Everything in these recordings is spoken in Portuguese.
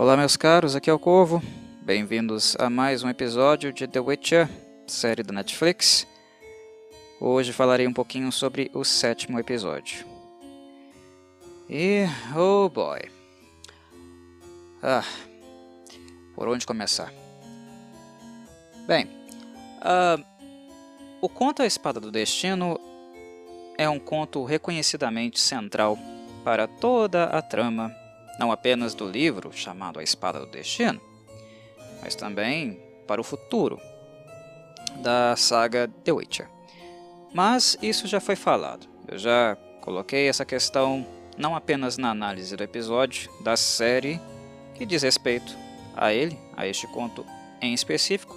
Olá, meus caros, aqui é o Corvo. Bem-vindos a mais um episódio de The Witcher, série da Netflix. Hoje falarei um pouquinho sobre o sétimo episódio. E, oh boy. Ah, por onde começar? Bem, uh, o conto A Espada do Destino é um conto reconhecidamente central para toda a trama, não apenas do livro chamado A Espada do Destino, mas também para o futuro da saga The Witcher. Mas isso já foi falado. Eu já coloquei essa questão não apenas na análise do episódio da série que diz respeito a ele, a este conto em específico,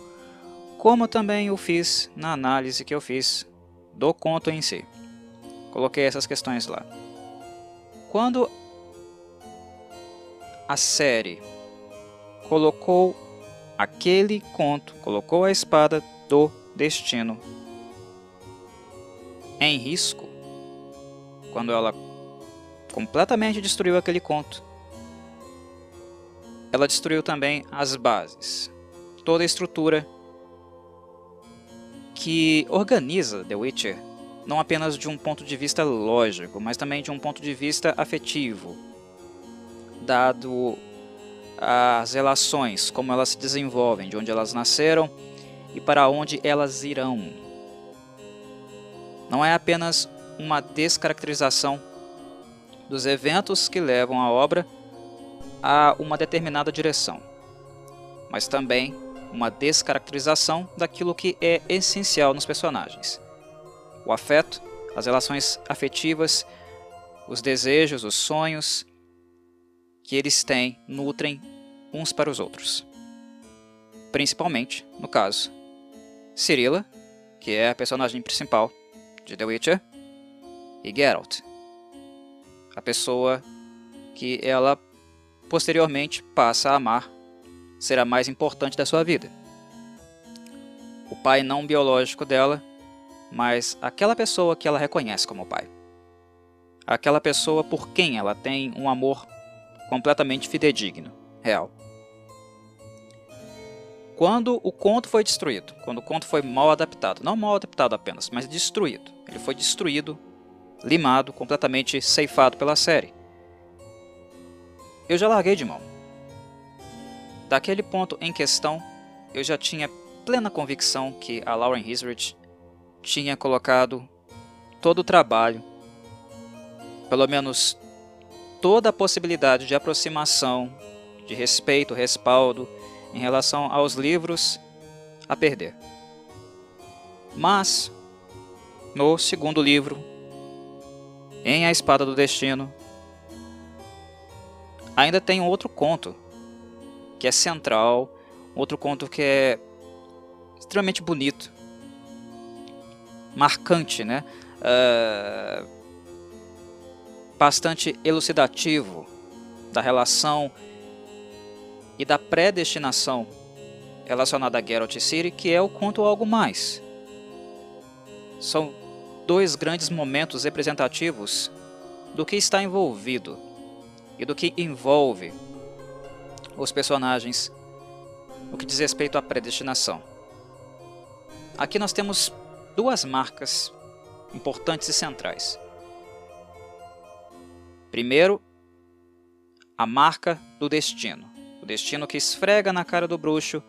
como também o fiz na análise que eu fiz do conto em si. Coloquei essas questões lá. Quando a série. Colocou aquele conto, colocou a espada do destino em risco, quando ela completamente destruiu aquele conto, ela destruiu também as bases, toda a estrutura que organiza The Witcher, não apenas de um ponto de vista lógico, mas também de um ponto de vista afetivo, dado as relações, como elas se desenvolvem, de onde elas nasceram e para onde elas irão. Não é apenas uma descaracterização dos eventos que levam a obra a uma determinada direção, mas também uma descaracterização daquilo que é essencial nos personagens: o afeto, as relações afetivas, os desejos, os sonhos que eles têm, nutrem uns para os outros. Principalmente, no caso, Cirilla, que é a personagem principal de The Witcher, e Geralt, a pessoa que ela posteriormente passa a amar ser a mais importante da sua vida. O pai não biológico dela, mas aquela pessoa que ela reconhece como pai. Aquela pessoa por quem ela tem um amor completamente fidedigno, real. Quando o conto foi destruído, quando o conto foi mal adaptado, não mal adaptado apenas, mas destruído, ele foi destruído, limado, completamente ceifado pela série. Eu já larguei de mão. Daquele ponto em questão, eu já tinha plena convicção que a Lauren Hisrich tinha colocado todo o trabalho, pelo menos toda a possibilidade de aproximação, de respeito, respaldo em relação aos livros a perder. Mas, no segundo livro, em A Espada do Destino, ainda tem um outro conto que é central, outro conto que é extremamente bonito, marcante, né? Uh, bastante elucidativo da relação e da predestinação relacionada a Geralt Ciri, que é o conto Algo Mais. São dois grandes momentos representativos do que está envolvido e do que envolve os personagens no que diz respeito à predestinação. Aqui nós temos duas marcas importantes e centrais. Primeiro, a marca do destino. O destino que esfrega na cara do bruxo,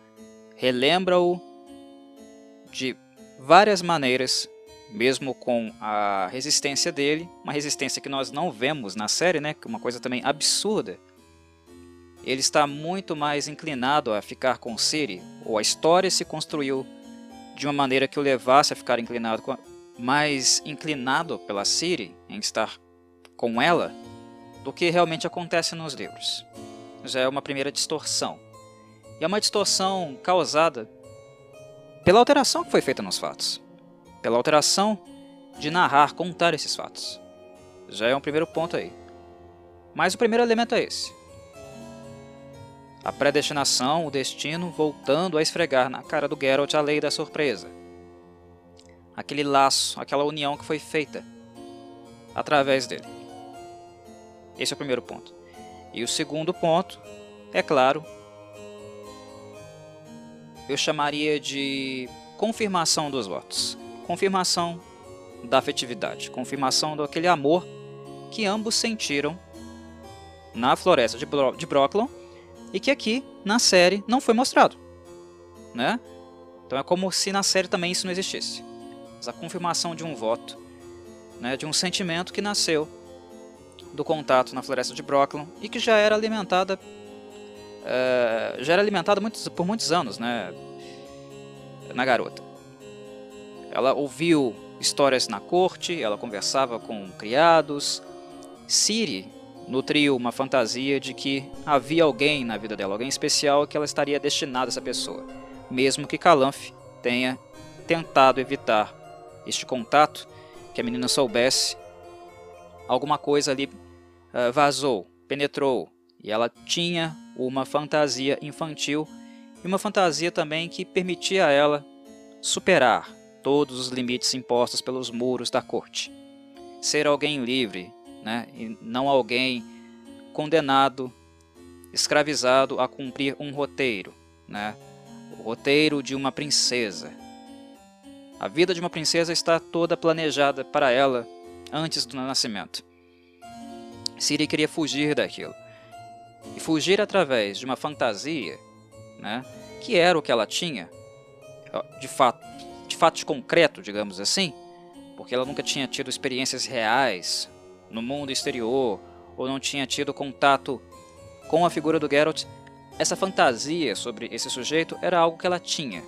relembra-o de várias maneiras, mesmo com a resistência dele, uma resistência que nós não vemos na série, né? É uma coisa também absurda ele está muito mais inclinado a ficar com Siri, ou a história se construiu de uma maneira que o levasse a ficar inclinado mais inclinado pela Siri em estar com ela do que realmente acontece nos livros. Já é uma primeira distorção. E é uma distorção causada pela alteração que foi feita nos fatos. Pela alteração de narrar, contar esses fatos. Já é um primeiro ponto aí. Mas o primeiro elemento é esse a predestinação, o destino, voltando a esfregar na cara do Geralt a lei da surpresa. Aquele laço, aquela união que foi feita através dele. Esse é o primeiro ponto. E o segundo ponto é claro, eu chamaria de confirmação dos votos, confirmação da afetividade, confirmação daquele amor que ambos sentiram na floresta de, Bro de Brocklon e que aqui na série não foi mostrado, né? Então é como se na série também isso não existisse. Mas a confirmação de um voto, né, de um sentimento que nasceu do contato na floresta de Brocklon e que já era alimentada é, já era alimentada muitos, por muitos anos, né, na garota. Ela ouviu histórias na corte, ela conversava com criados. Siri nutriu uma fantasia de que havia alguém na vida dela, alguém especial que ela estaria destinada a essa pessoa, mesmo que Calanf tenha tentado evitar este contato, que a menina soubesse, alguma coisa ali uh, vazou, penetrou, e ela tinha uma fantasia infantil e uma fantasia também que permitia a ela superar todos os limites impostos pelos muros da corte. Ser alguém livre, né, e não alguém condenado, escravizado a cumprir um roteiro, né, o roteiro de uma princesa. A vida de uma princesa está toda planejada para ela antes do nascimento. Siri queria fugir daquilo. E fugir através de uma fantasia, né, que era o que ela tinha, de fato, de fato concreto, digamos assim, porque ela nunca tinha tido experiências reais no mundo exterior, ou não tinha tido contato com a figura do Geralt, essa fantasia sobre esse sujeito era algo que ela tinha,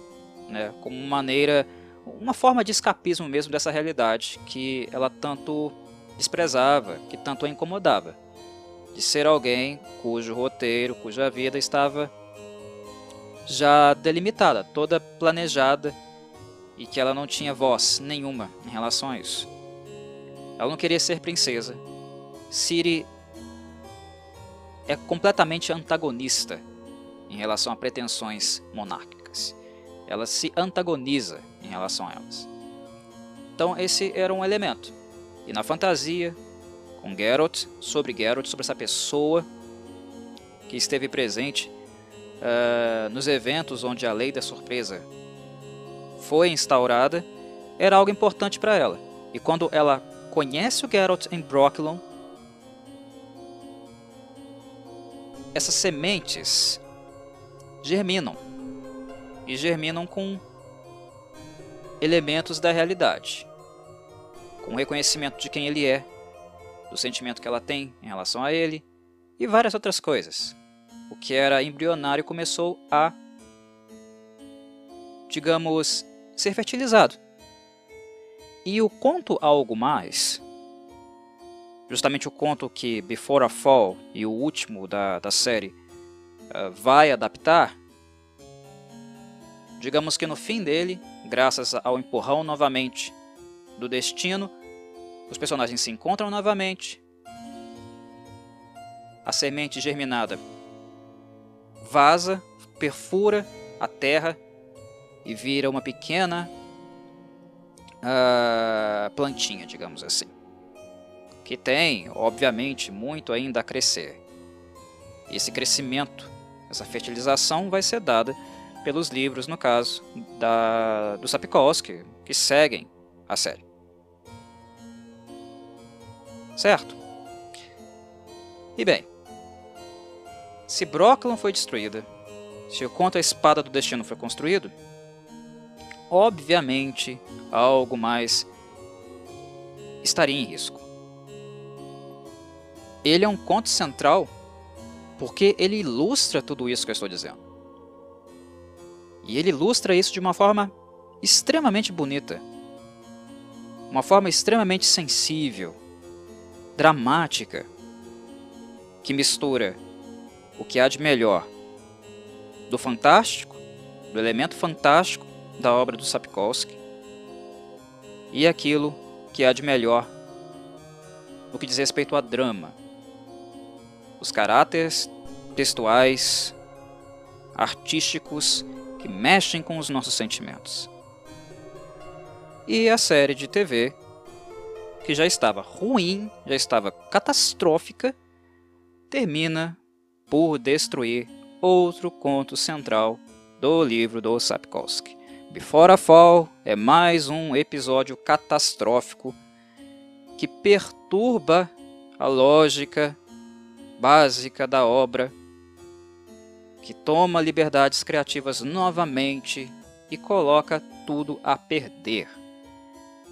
né, como uma maneira, uma forma de escapismo mesmo dessa realidade que ela tanto desprezava, que tanto a incomodava, de ser alguém cujo roteiro, cuja vida estava já delimitada, toda planejada e que ela não tinha voz nenhuma em relação a isso. Ela não queria ser princesa. Ciri é completamente antagonista em relação a pretensões monárquicas. Ela se antagoniza em relação a elas. Então esse era um elemento. E na fantasia, com Geralt, sobre Geralt, sobre essa pessoa que esteve presente uh, nos eventos onde a lei da surpresa foi instaurada, era algo importante para ela. E quando ela conhece o Geralt em Brocklon, essas sementes germinam. E germinam com elementos da realidade. Com o reconhecimento de quem ele é, do sentimento que ela tem em relação a ele, e várias outras coisas. O que era embrionário começou a, digamos, ser fertilizado. E o conto Algo Mais, justamente o conto que Before a Fall e o último da, da série uh, vai adaptar, digamos que no fim dele, graças ao empurrão novamente do destino, os personagens se encontram novamente, a semente germinada vaza, perfura a terra e vira uma pequena uh, plantinha, digamos assim, que tem, obviamente, muito ainda a crescer. Esse crescimento, essa fertilização vai ser dada pelos livros, no caso, da, do Sapkowski, que seguem a série. Certo? E bem, se Brocklon foi destruída, se o conto A Espada do Destino foi construído, obviamente algo mais estaria em risco. Ele é um conto central porque ele ilustra tudo isso que eu estou dizendo. E ele ilustra isso de uma forma extremamente bonita, uma forma extremamente sensível, dramática, que mistura o que há de melhor do fantástico, do elemento fantástico da obra do Sapkowski e aquilo que há de melhor no que diz respeito a drama. Os caráteres textuais, artísticos que mexem com os nossos sentimentos. E a série de TV, que já estava ruim, já estava catastrófica, termina por destruir outro conto central do livro do Sapkowski. Before a Fall é mais um episódio catastrófico que perturba a lógica básica da obra, que toma liberdades criativas novamente e coloca tudo a perder.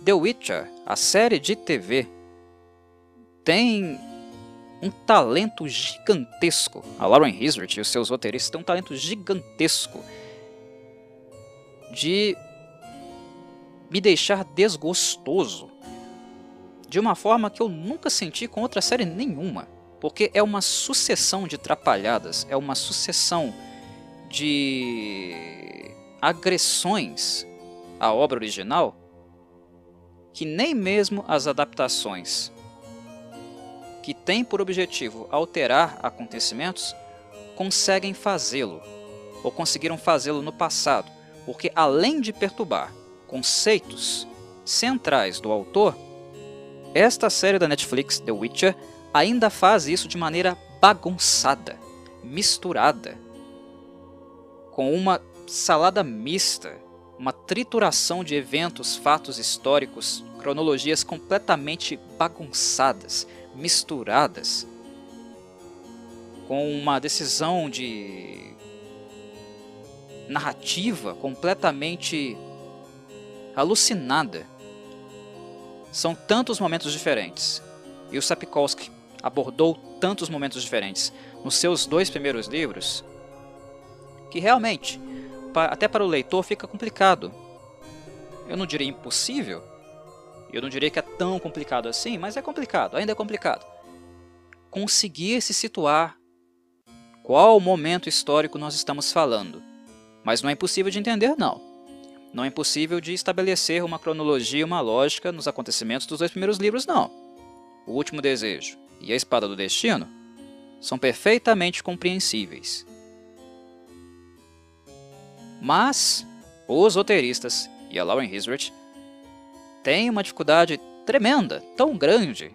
The Witcher, a série de TV, tem um talento gigantesco. A Lauren Hisrich e os seus roteiristas têm um talento gigantesco de me deixar desgostoso de uma forma que eu nunca senti com outra série nenhuma, porque é uma sucessão de trapalhadas, é uma sucessão de agressões à obra original que nem mesmo as adaptações que têm por objetivo alterar acontecimentos conseguem fazê-lo, ou conseguiram fazê-lo no passado, porque além de perturbar conceitos centrais do autor, esta série da Netflix, The Witcher, ainda faz isso de maneira bagunçada, misturada, com uma salada mista, uma trituração de eventos, fatos históricos, cronologias completamente bagunçadas, misturadas, com uma decisão de narrativa completamente alucinada. São tantos momentos diferentes. E o Sapkowski abordou tantos momentos diferentes nos seus dois primeiros livros que realmente, até para o leitor, fica complicado. Eu não diria impossível, eu não diria que é tão complicado assim, mas é complicado, ainda é complicado. Conseguir se situar qual momento histórico nós estamos falando. Mas não é impossível de entender, não. Não é impossível de estabelecer uma cronologia, uma lógica nos acontecimentos dos dois primeiros livros, não. O Último Desejo e A Espada do Destino são perfeitamente compreensíveis. Mas os roteiristas e a Lauren Hisrich têm uma dificuldade tremenda, tão grande,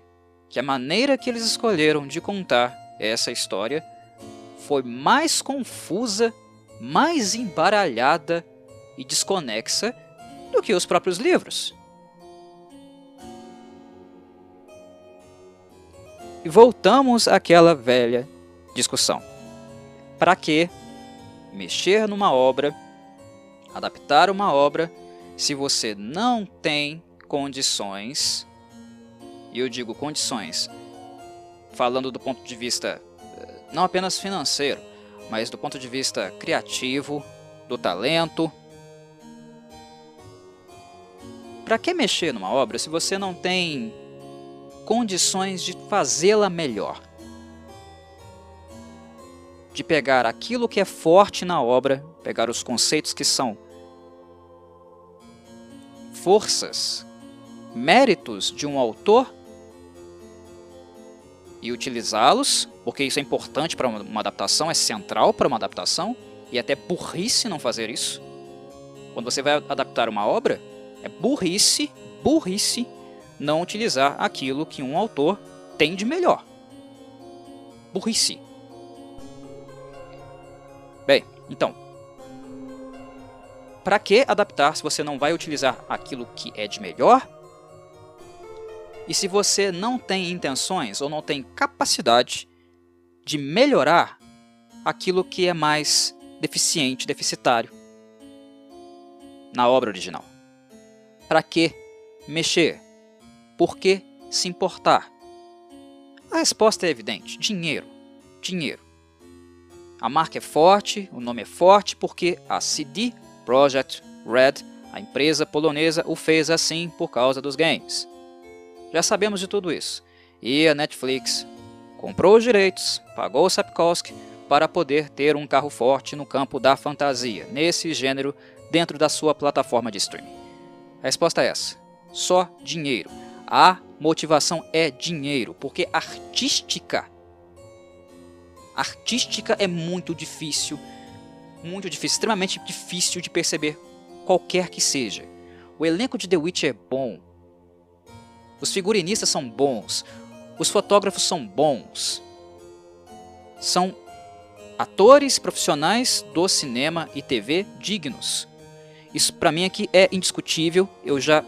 que a maneira que eles escolheram de contar essa história foi mais confusa mais embaralhada e desconexa do que os próprios livros. E voltamos àquela velha discussão. Para que mexer numa obra, adaptar uma obra, se você não tem condições, e eu digo condições, falando do ponto de vista eh, não apenas financeiro, mas do ponto de vista criativo, do talento. Para que mexer numa obra se você não tem condições de fazê-la melhor? De pegar aquilo que é forte na obra, pegar os conceitos que são forças, méritos de um autor e utilizá-los, porque isso é importante para uma adaptação, é central para uma adaptação, e até burrice não fazer isso. Quando você vai adaptar uma obra, é burrice, burrice não utilizar aquilo que um autor tem de melhor. Burrice. Bem, então, para que adaptar se você não vai utilizar aquilo que é de melhor e se você não tem intenções ou não tem capacidade de melhorar aquilo que é mais deficiente, deficitário na obra original. Para que mexer? Por que se importar? A resposta é evidente: dinheiro. Dinheiro. A marca é forte, o nome é forte porque a CD Projekt Red, a empresa polonesa, o fez assim por causa dos games. Já sabemos de tudo isso. E a Netflix comprou os direitos, pagou o Sapkowski para poder ter um carro forte no campo da fantasia, nesse gênero, dentro da sua plataforma de streaming. A resposta é essa: só dinheiro. A motivação é dinheiro, porque artística artística é muito difícil, muito difícil, extremamente difícil de perceber qualquer que seja. O elenco de The Witch é bom, os figurinistas são bons. Os fotógrafos são bons. São atores profissionais do cinema e TV dignos. Isso para mim aqui é indiscutível. Eu já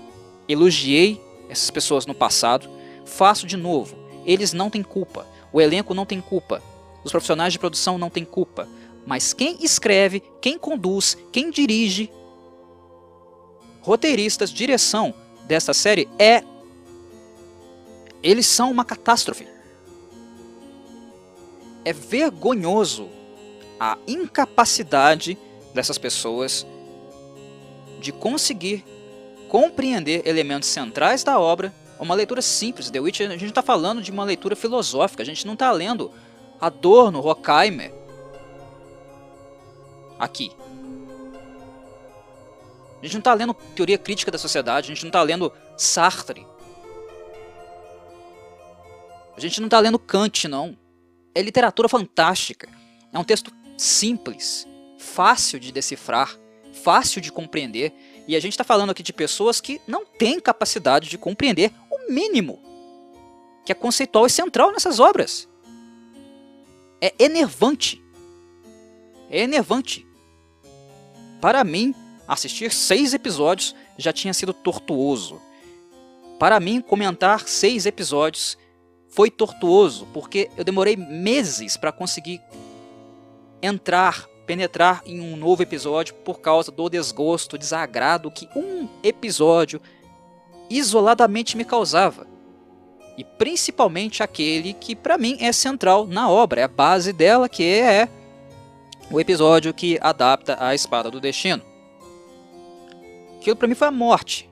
elogiei essas pessoas no passado. Faço de novo. Eles não têm culpa. O elenco não tem culpa. Os profissionais de produção não têm culpa. Mas quem escreve, quem conduz, quem dirige, roteiristas, direção dessa série é. Eles são uma catástrofe. É vergonhoso a incapacidade dessas pessoas de conseguir compreender elementos centrais da obra. Uma leitura simples. The Witcher, a gente está falando de uma leitura filosófica. A gente não está lendo Adorno, Horkheimer. Aqui. A gente não está lendo teoria crítica da sociedade, a gente não está lendo Sartre. A gente não está lendo Kant, não. É literatura fantástica. É um texto simples, fácil de decifrar, fácil de compreender. E a gente está falando aqui de pessoas que não têm capacidade de compreender o mínimo que é conceitual e central nessas obras. É enervante. É enervante. Para mim, assistir seis episódios já tinha sido tortuoso. Para mim, comentar seis episódios foi tortuoso, porque eu demorei meses para conseguir entrar, penetrar em um novo episódio por causa do desgosto, desagrado que um episódio isoladamente me causava. E principalmente aquele que para mim é central na obra, é a base dela, que é o episódio que adapta a Espada do Destino. Aquilo para mim foi a morte.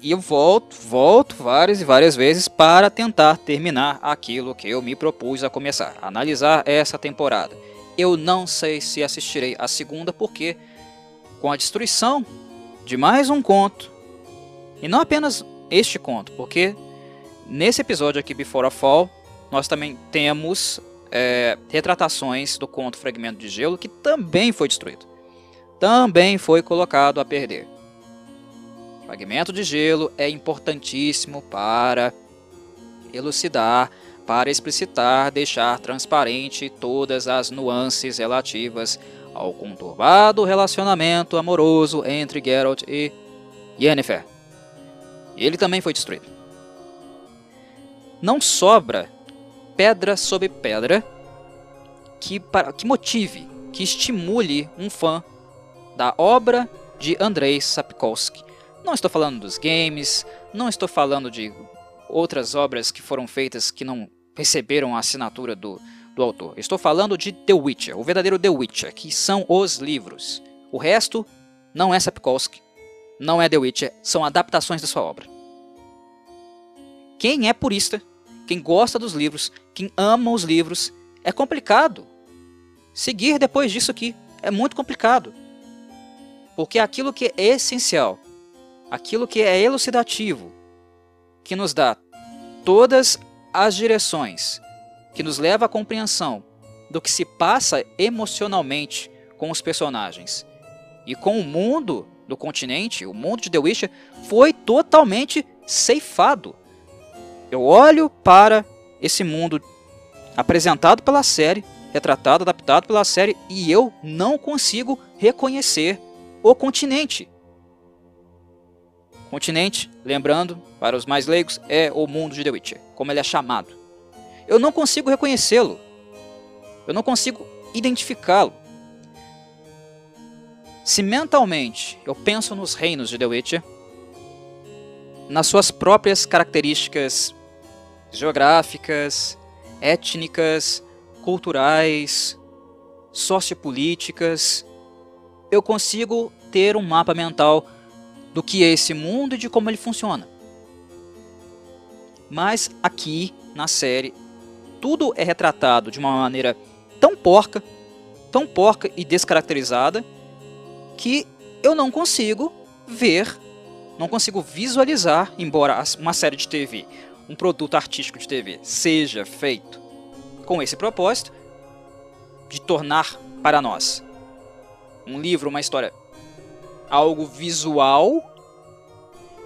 E eu volto, volto várias e várias vezes para tentar terminar aquilo que eu me propus a começar, analisar essa temporada. Eu não sei se assistirei a segunda porque com a destruição de mais um conto, e não apenas este conto, porque nesse episódio aqui Before a Fall, nós também temos é, retratações do conto Fragmento de Gelo, que também foi destruído também foi colocado a perder. Fragmento de gelo é importantíssimo para elucidar, para explicitar, deixar transparente todas as nuances relativas ao conturbado relacionamento amoroso entre Geralt e Yennefer. Ele também foi destruído. Não sobra pedra sobre pedra que, que motive, que estimule um fã da obra de Andrei Sapkowski. Não estou falando dos games, não estou falando de outras obras que foram feitas que não receberam a assinatura do, do autor. Estou falando de The Witcher, o verdadeiro The Witcher, que são os livros. O resto não é Sapkowski, não é The Witcher, são adaptações da sua obra. Quem é purista, quem gosta dos livros, quem ama os livros, é complicado. Seguir depois disso aqui é muito complicado. Porque aquilo que é essencial, aquilo que é elucidativo, que nos dá todas as direções, que nos leva à compreensão do que se passa emocionalmente com os personagens e com o mundo do continente, o mundo de The Witcher, foi totalmente ceifado. Eu olho para esse mundo apresentado pela série, retratado, adaptado pela série, e eu não consigo reconhecer o continente. Continente, lembrando, para os mais leigos, é o mundo de The Witcher, como ele é chamado. Eu não consigo reconhecê-lo. Eu não consigo identificá-lo. Se mentalmente eu penso nos reinos de The Witcher, nas suas próprias características geográficas, étnicas, culturais, sociopolíticas, eu consigo ter um mapa mental do que é esse mundo e de como ele funciona. Mas aqui na série, tudo é retratado de uma maneira tão porca, tão porca e descaracterizada, que eu não consigo ver, não consigo visualizar, embora uma série de TV, um produto artístico de TV, seja feito com esse propósito de tornar para nós um livro, uma história, algo visual,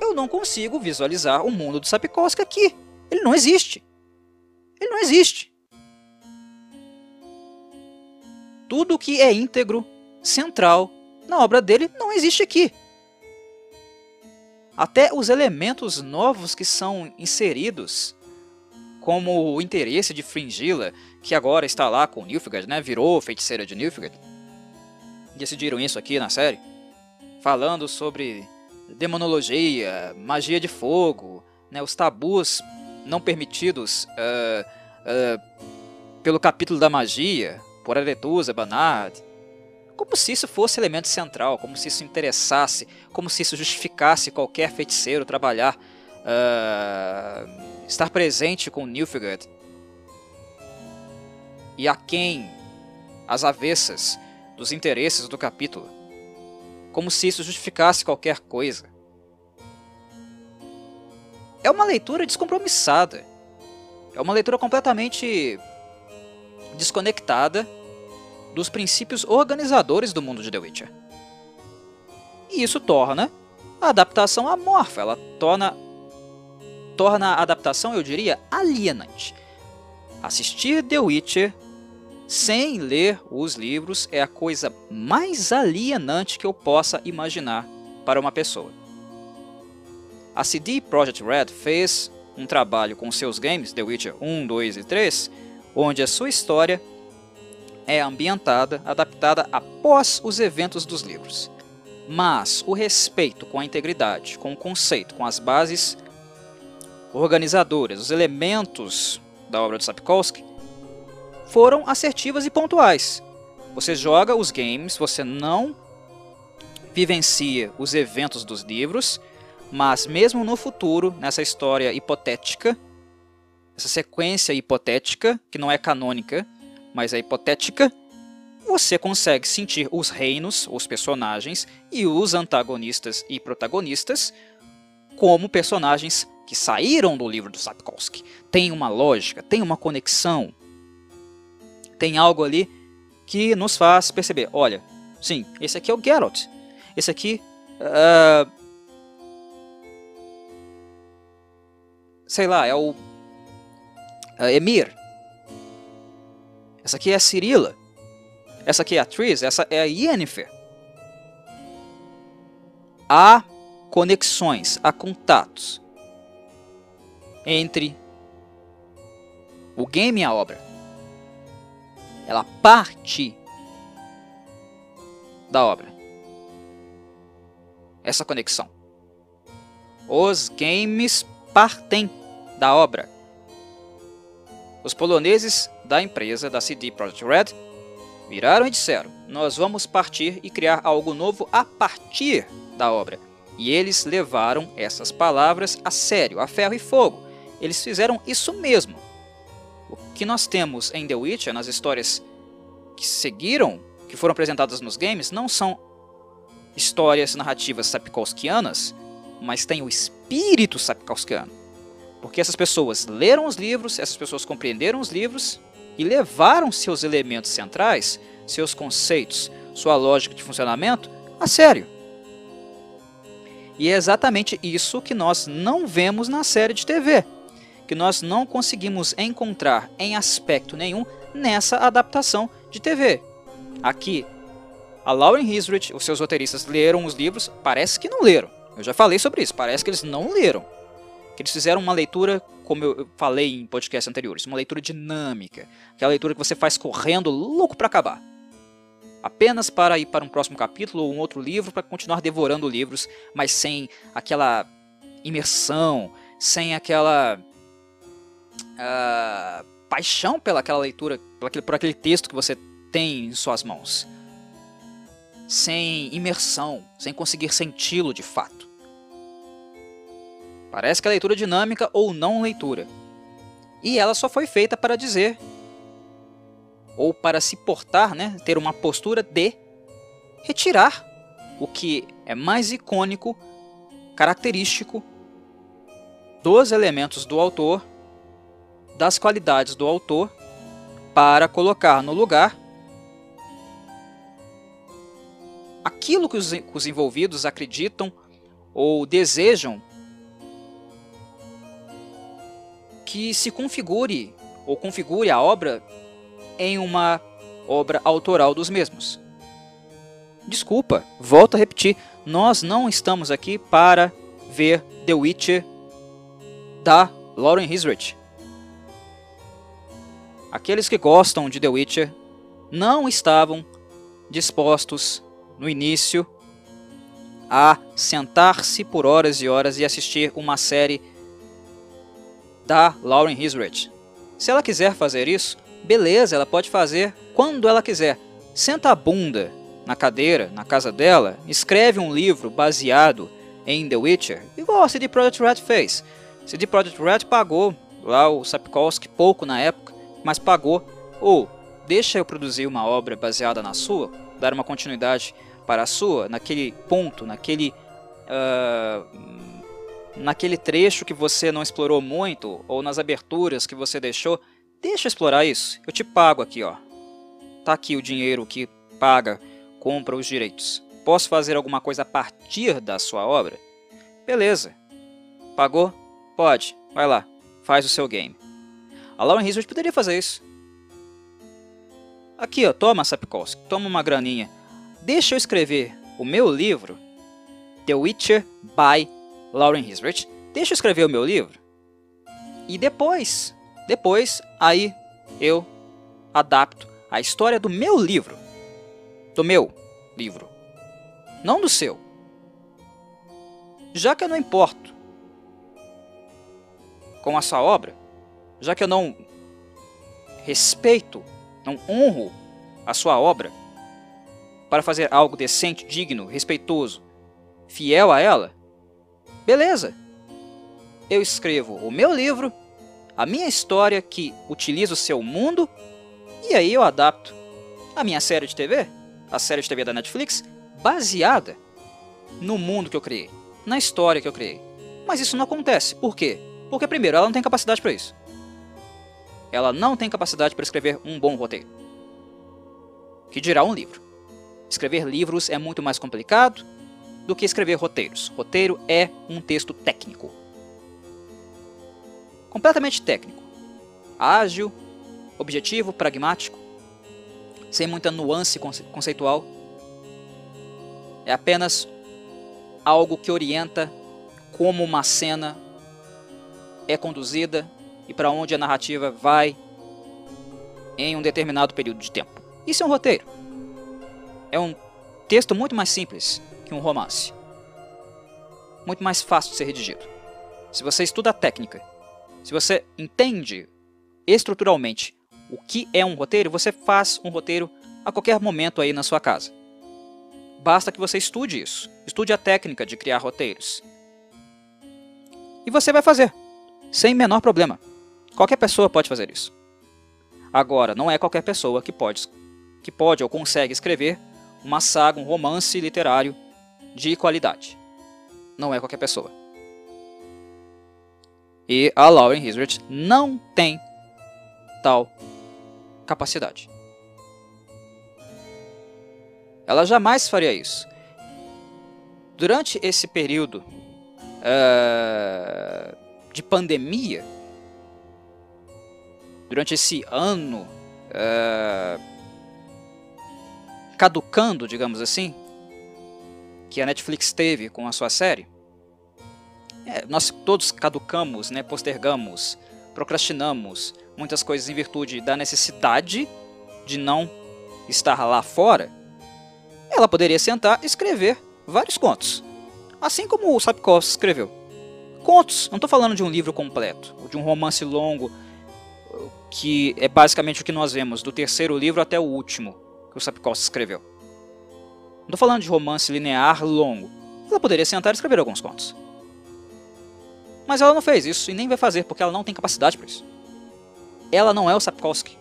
eu não consigo visualizar o mundo do Sapkowski aqui. Ele não existe. Ele não existe. tudo que é íntegro, central na obra dele não existe aqui. Até os elementos novos que são inseridos, como o interesse de Fringilla, que agora está lá com Nilfgaard, né? virou feiticeira de Nilfgaard. Decidiram isso aqui na série, falando sobre demonologia, magia de fogo, né? os tabus não permitidos uh, uh, pelo capítulo da magia, por Aretusa, Banard, como se isso fosse elemento central, como se isso interessasse, como se isso justificasse qualquer feiticeiro trabalhar, uh, estar presente com Nilfgaard. E a quem as avessas dos interesses do capítulo, como se isso justificasse qualquer coisa. É uma leitura descompromissada. É uma leitura completamente desconectada dos princípios organizadores do mundo de The Witcher. E isso torna a adaptação amorfa, ela torna, torna a adaptação, eu diria, alienante. Assistir The Witcher sem ler os livros é a coisa mais alienante que eu possa imaginar para uma pessoa. A CD Projekt Red fez um trabalho com seus games, The Witcher 1, 2 e 3, onde a sua história é ambientada, adaptada após os eventos dos livros. Mas o respeito com a integridade, com o conceito, com as bases organizadoras, os elementos da obra de Sapkowski foram assertivas e pontuais. Você joga os games, você não vivencia os eventos dos livros, mas mesmo no futuro, nessa história hipotética, essa sequência hipotética, que não é canônica, mas é hipotética, você consegue sentir os reinos, os personagens e os antagonistas e protagonistas como personagens que saíram do livro do Sapkowski. Tem uma lógica, tem uma conexão, tem algo ali que nos faz perceber, olha, sim, esse aqui é o Geralt, esse aqui, uh, sei lá, é o uh, Emir, essa aqui é a Cirila. Essa aqui é a Tris. Essa é a Yennefer. Há conexões, há contatos entre o game e a obra. Ela parte da obra. Essa conexão. Os games partem da obra. Os poloneses da empresa da CD Projekt Red viraram e disseram: Nós vamos partir e criar algo novo a partir da obra. E eles levaram essas palavras a sério, a ferro e fogo. Eles fizeram isso mesmo. O que nós temos em The Witcher, nas histórias que seguiram, que foram apresentadas nos games, não são histórias narrativas sapkowskianas, mas tem o espírito sapkowskiano. Porque essas pessoas leram os livros, essas pessoas compreenderam os livros e levaram seus elementos centrais, seus conceitos, sua lógica de funcionamento a sério. E é exatamente isso que nós não vemos na série de TV, que nós não conseguimos encontrar em aspecto nenhum nessa adaptação de TV. Aqui, a Lauren Hisrich, os seus roteiristas leram os livros, parece que não leram. Eu já falei sobre isso, parece que eles não leram que eles fizeram uma leitura, como eu falei em podcasts anteriores, uma leitura dinâmica, aquela leitura que você faz correndo, louco para acabar. Apenas para ir para um próximo capítulo ou um outro livro para continuar devorando livros, mas sem aquela imersão, sem aquela uh, paixão pelaquela leitura, por aquele, por aquele texto que você tem em suas mãos. Sem imersão, sem conseguir senti-lo de fato. Parece que é leitura dinâmica ou não leitura. E ela só foi feita para dizer, ou para se portar, né, ter uma postura de retirar o que é mais icônico, característico dos elementos do autor, das qualidades do autor, para colocar no lugar aquilo que os, os envolvidos acreditam ou desejam que se configure ou configure a obra em uma obra autoral dos mesmos. Desculpa, volto a repetir, nós não estamos aqui para ver The Witcher da Lauren Hisrich. Aqueles que gostam de The Witcher não estavam dispostos no início a sentar-se por horas e horas e assistir uma série da Lauren Hisrich. Se ela quiser fazer isso, beleza, ela pode fazer quando ela quiser. Senta a bunda na cadeira, na casa dela, escreve um livro baseado em The Witcher, igual a CD Projekt Red fez. CD Projekt Red pagou lá o Sapkowski pouco na época, mas pagou. Ou deixa eu produzir uma obra baseada na sua, dar uma continuidade para a sua, naquele ponto, naquele uh, naquele trecho que você não explorou muito ou nas aberturas que você deixou, deixa eu explorar isso. Eu te pago aqui, ó. Tá aqui o dinheiro que paga compra os direitos. Posso fazer alguma coisa a partir da sua obra? Beleza. Pagou? Pode. Vai lá. Faz o seu game. A Lauren Rizzo poderia fazer isso. Aqui, ó, toma, Sapkowski, toma uma graninha. Deixa eu escrever o meu livro, The Witcher by Lauren Hisrich. Deixa eu escrever o meu livro. E depois, depois, aí eu adapto a história do meu livro do meu livro, não do seu. Já que eu não importo com a sua obra, já que eu não respeito, não honro a sua obra para fazer algo decente, digno, respeitoso, fiel a ela, beleza. Eu escrevo o meu livro, a minha história que utiliza o seu mundo, e aí eu adapto a minha série de TV a série de TV da Netflix, baseada no mundo que eu criei, na história que eu criei. Mas isso não acontece. Por quê? Porque, primeiro, ela não tem capacidade para isso. Ela não tem capacidade para escrever um bom roteiro. Que dirá um livro. Escrever livros é muito mais complicado do que escrever roteiros. Roteiro é um texto técnico. Completamente técnico. Ágil, objetivo, pragmático sem muita nuance conceitual. É apenas algo que orienta como uma cena é conduzida e para onde a narrativa vai em um determinado período de tempo. Isso é um roteiro. É um texto muito mais simples que um romance. Muito mais fácil de ser redigido. Se você estuda a técnica, se você entende estruturalmente o que é um roteiro, você faz um roteiro a qualquer momento aí na sua casa. Basta que você estude isso, estude a técnica de criar roteiros. E você vai fazer, sem menor problema. Qualquer pessoa pode fazer isso. Agora, não é qualquer pessoa que pode, que pode ou consegue escrever uma saga, um romance literário de qualidade. Não é qualquer pessoa. E a Lauren Hisrich não tem tal capacidade. Ela jamais faria isso. Durante esse período uh, de pandemia, durante esse ano uh, caducando, digamos assim, que a Netflix teve com a sua série, é, nós todos caducamos, né, postergamos, procrastinamos muitas coisas em virtude da necessidade de não estar lá fora, ela poderia sentar e escrever vários contos. Assim como o Sapkowski escreveu. Contos, não estou falando de um livro completo, ou de um romance longo, que é basicamente o que nós vemos, do terceiro livro até o último que o Sapkowski escreveu. Não estou falando de romance linear longo. Ela poderia sentar e escrever alguns contos. Mas ela não fez isso e nem vai fazer porque ela não tem capacidade para isso ela não é o Sapkowski.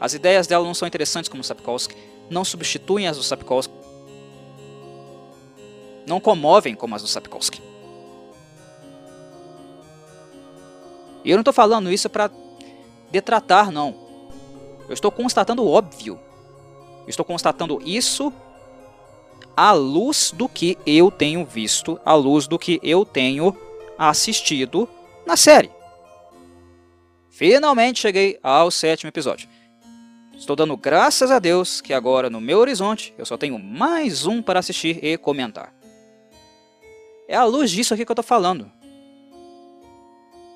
As ideias dela não são interessantes como o Sapkowski, não substituem as do Sapkowski, não comovem como as do Sapkowski. E eu não estou falando isso para detratar, não. Eu estou constatando o óbvio. Eu estou constatando isso à luz do que eu tenho visto, à luz do que eu tenho assistido na série. Finalmente cheguei ao sétimo episódio. Estou dando graças a Deus que agora no meu horizonte eu só tenho mais um para assistir e comentar. É à luz disso aqui que eu estou falando.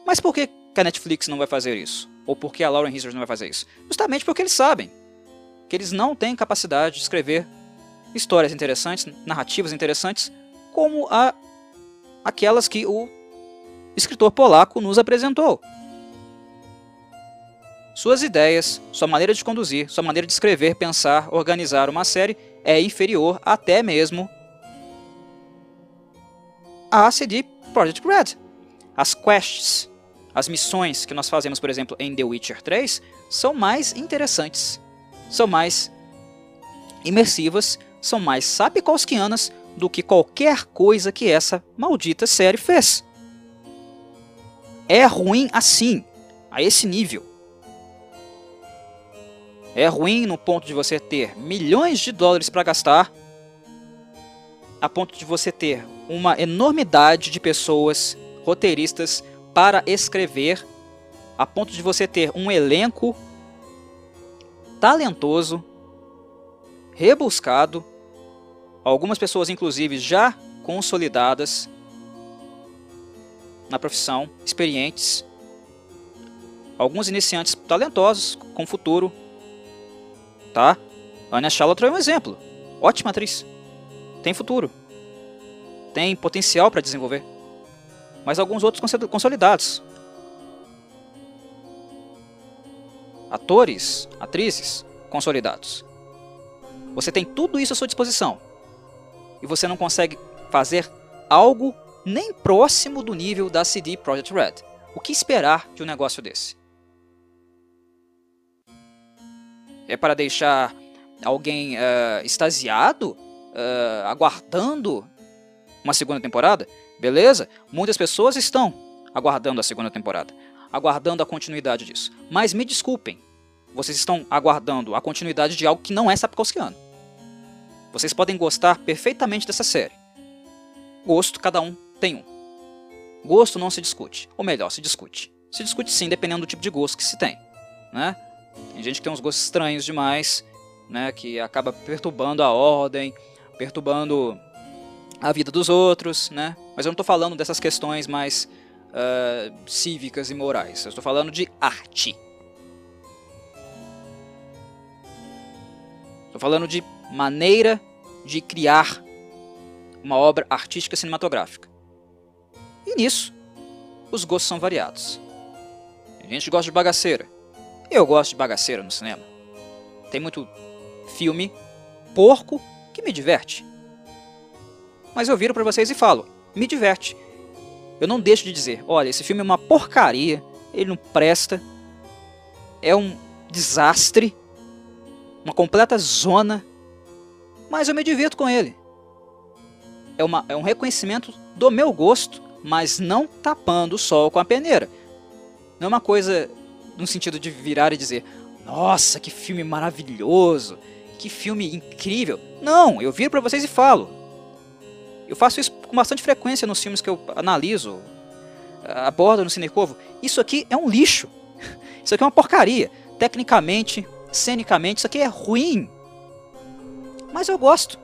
Mas por que a Netflix não vai fazer isso? Ou por que a Lauren Hissers não vai fazer isso? Justamente porque eles sabem que eles não têm capacidade de escrever histórias interessantes, narrativas interessantes, como a, aquelas que o escritor polaco nos apresentou. Suas ideias, sua maneira de conduzir, sua maneira de escrever, pensar, organizar uma série é inferior até mesmo a CD Projekt Red. As quests, as missões que nós fazemos, por exemplo, em The Witcher 3, são mais interessantes, são mais imersivas, são mais sapkowskianas do que qualquer coisa que essa maldita série fez. É ruim assim, a esse nível. É ruim no ponto de você ter milhões de dólares para gastar, a ponto de você ter uma enormidade de pessoas, roteiristas, para escrever, a ponto de você ter um elenco talentoso, rebuscado, algumas pessoas inclusive já consolidadas na profissão, experientes, alguns iniciantes talentosos com futuro, tá? Anya Charlotte é um exemplo. Ótima atriz. Tem futuro. Tem potencial para desenvolver. Mas alguns outros consolidados. Atores, atrizes consolidados. Você tem tudo isso à sua disposição. E você não consegue fazer algo nem próximo do nível da CD Projekt Red. O que esperar de um negócio desse? É para deixar alguém uh, extasiado, uh, aguardando uma segunda temporada? Beleza? Muitas pessoas estão aguardando a segunda temporada, aguardando a continuidade disso. Mas me desculpem, vocês estão aguardando a continuidade de algo que não é Sapkowskiano. Vocês podem gostar perfeitamente dessa série. Gosto, cada um tem um. Gosto não se discute, ou melhor, se discute. Se discute sim, dependendo do tipo de gosto que se tem, né? Tem gente que tem uns gostos estranhos demais, né, que acaba perturbando a ordem, perturbando a vida dos outros, né? Mas eu não estou falando dessas questões mais uh, cívicas e morais. Eu estou falando de arte. Estou falando de maneira de criar uma obra artística cinematográfica. E nisso, os gostos são variados. Tem gente gosta de bagaceira, eu gosto de bagaceira no cinema. Tem muito filme porco que me diverte. Mas eu viro para vocês e falo, me diverte. Eu não deixo de dizer, olha, esse filme é uma porcaria, ele não presta, é um desastre, uma completa zona, mas eu me divirto com ele. É, uma, é um reconhecimento do meu gosto, mas não tapando o sol com a peneira. Não é uma coisa no sentido de virar e dizer: Nossa, que filme maravilhoso, que filme incrível. Não, eu viro para vocês e falo. Eu faço isso com bastante frequência nos filmes que eu analiso, abordo no Cinecovo. Isso aqui é um lixo. Isso aqui é uma porcaria. Tecnicamente, cenicamente, isso aqui é ruim. Mas eu gosto.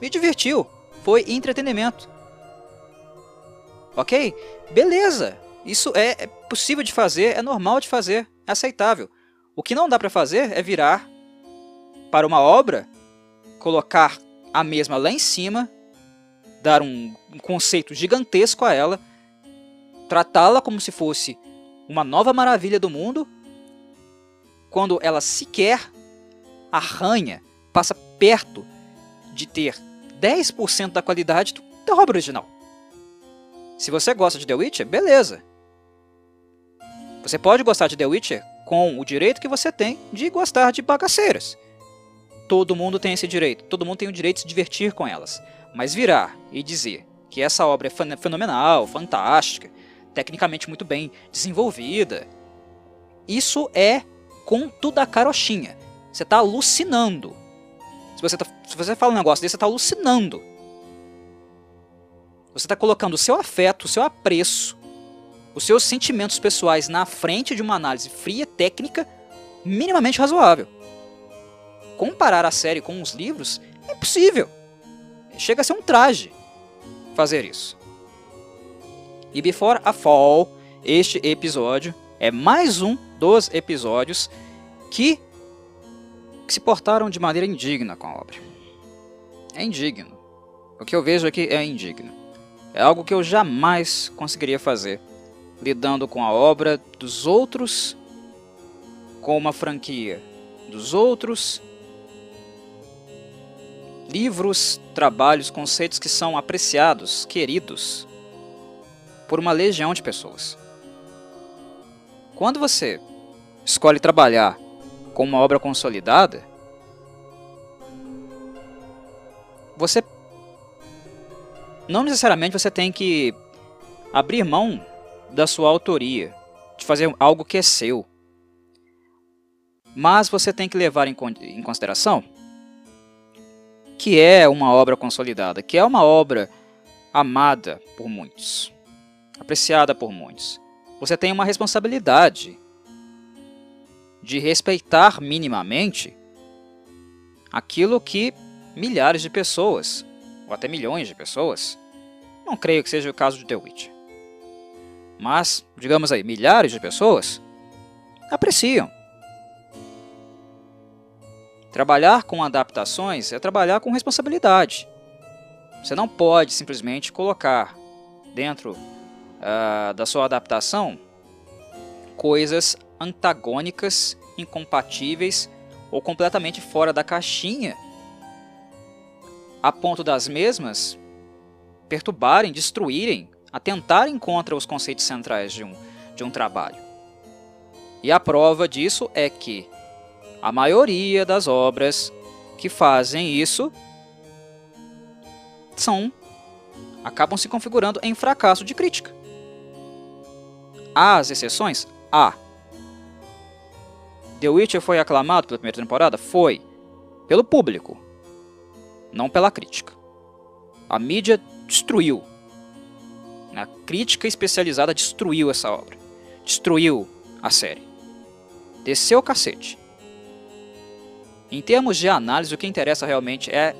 Me divertiu. Foi entretenimento. Ok? Beleza. Isso é, é possível de fazer, é normal de fazer, é aceitável. O que não dá para fazer é virar para uma obra, colocar a mesma lá em cima, dar um, um conceito gigantesco a ela, tratá-la como se fosse uma nova maravilha do mundo, quando ela sequer arranha, passa perto de ter 10% da qualidade da obra original. Se você gosta de The Witcher, beleza. Você pode gostar de The Witcher com o direito que você tem de gostar de bagaceiras. Todo mundo tem esse direito, todo mundo tem o direito de se divertir com elas. Mas virar e dizer que essa obra é fenomenal, fantástica, tecnicamente muito bem desenvolvida, isso é com tudo a carochinha. Você está alucinando. Se você, tá, se você fala um negócio desse, você está alucinando. Você está colocando o seu afeto, o seu apreço, os seus sentimentos pessoais na frente de uma análise fria, técnica, minimamente razoável. comparar a série com os livros é impossível. Chega a ser um traje fazer isso. E Before a Fall, este episódio é mais um dos episódios que, que se portaram de maneira indigna com a obra. É indigno. O que eu vejo aqui é indigno. É algo que eu jamais conseguiria fazer lidando com a obra dos outros, com uma franquia dos outros, livros, trabalhos, conceitos que são apreciados, queridos por uma legião de pessoas. Quando você escolhe trabalhar com uma obra consolidada, você não necessariamente você tem que abrir mão da sua autoria, de fazer algo que é seu. Mas você tem que levar em, consideração que é uma obra consolidada, que é uma obra amada por muitos, apreciada por muitos. Você tem uma responsabilidade de respeitar minimamente aquilo que milhares de pessoas, ou até milhões de pessoas, não creio que seja o caso de The Witch, mas, digamos aí, milhares de pessoas apreciam. Trabalhar com adaptações é trabalhar com responsabilidade. Você não pode simplesmente colocar dentro uh, da sua adaptação coisas antagônicas, incompatíveis ou completamente fora da caixinha, a ponto das mesmas perturbarem, destruírem, atentarem contra os conceitos centrais de um, de um trabalho. E a prova disso é que a maioria das obras que fazem isso são acabam se configurando em fracasso de crítica. Há as exceções? Há. The Witcher foi aclamado pela primeira temporada? Foi. Pelo público, não pela crítica. A mídia destruiu. A crítica especializada destruiu essa obra. Destruiu a série. Desceu o cacete. Em termos de análise, o que interessa realmente é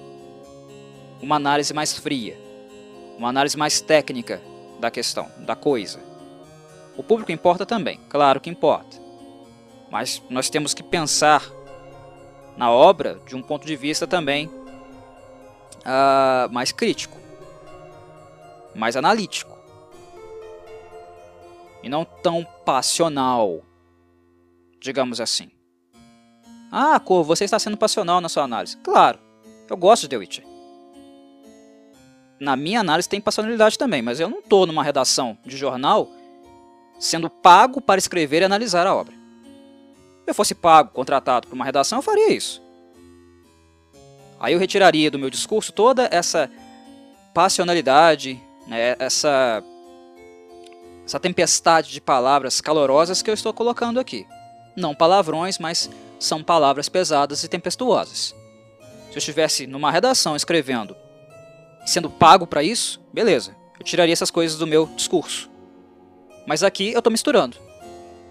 uma análise mais fria, uma análise mais técnica da questão, da coisa. O público importa também, claro que importa. Mas nós temos que pensar na obra de um ponto de vista também uh, mais crítico, mais analítico. E não tão passional, digamos assim. Ah, Cor, você está sendo passional na sua análise. Claro, eu gosto de The Witcher. Na minha análise tem passionalidade também, mas eu não estou numa redação de jornal sendo pago para escrever e analisar a obra. Eu fosse pago, contratado por uma redação, eu faria isso. Aí eu retiraria do meu discurso toda essa passionalidade, né, essa, essa tempestade de palavras calorosas que eu estou colocando aqui. Não palavrões, mas são palavras pesadas e tempestuosas. Se eu estivesse numa redação escrevendo, sendo pago para isso, beleza, eu tiraria essas coisas do meu discurso. Mas aqui eu estou misturando.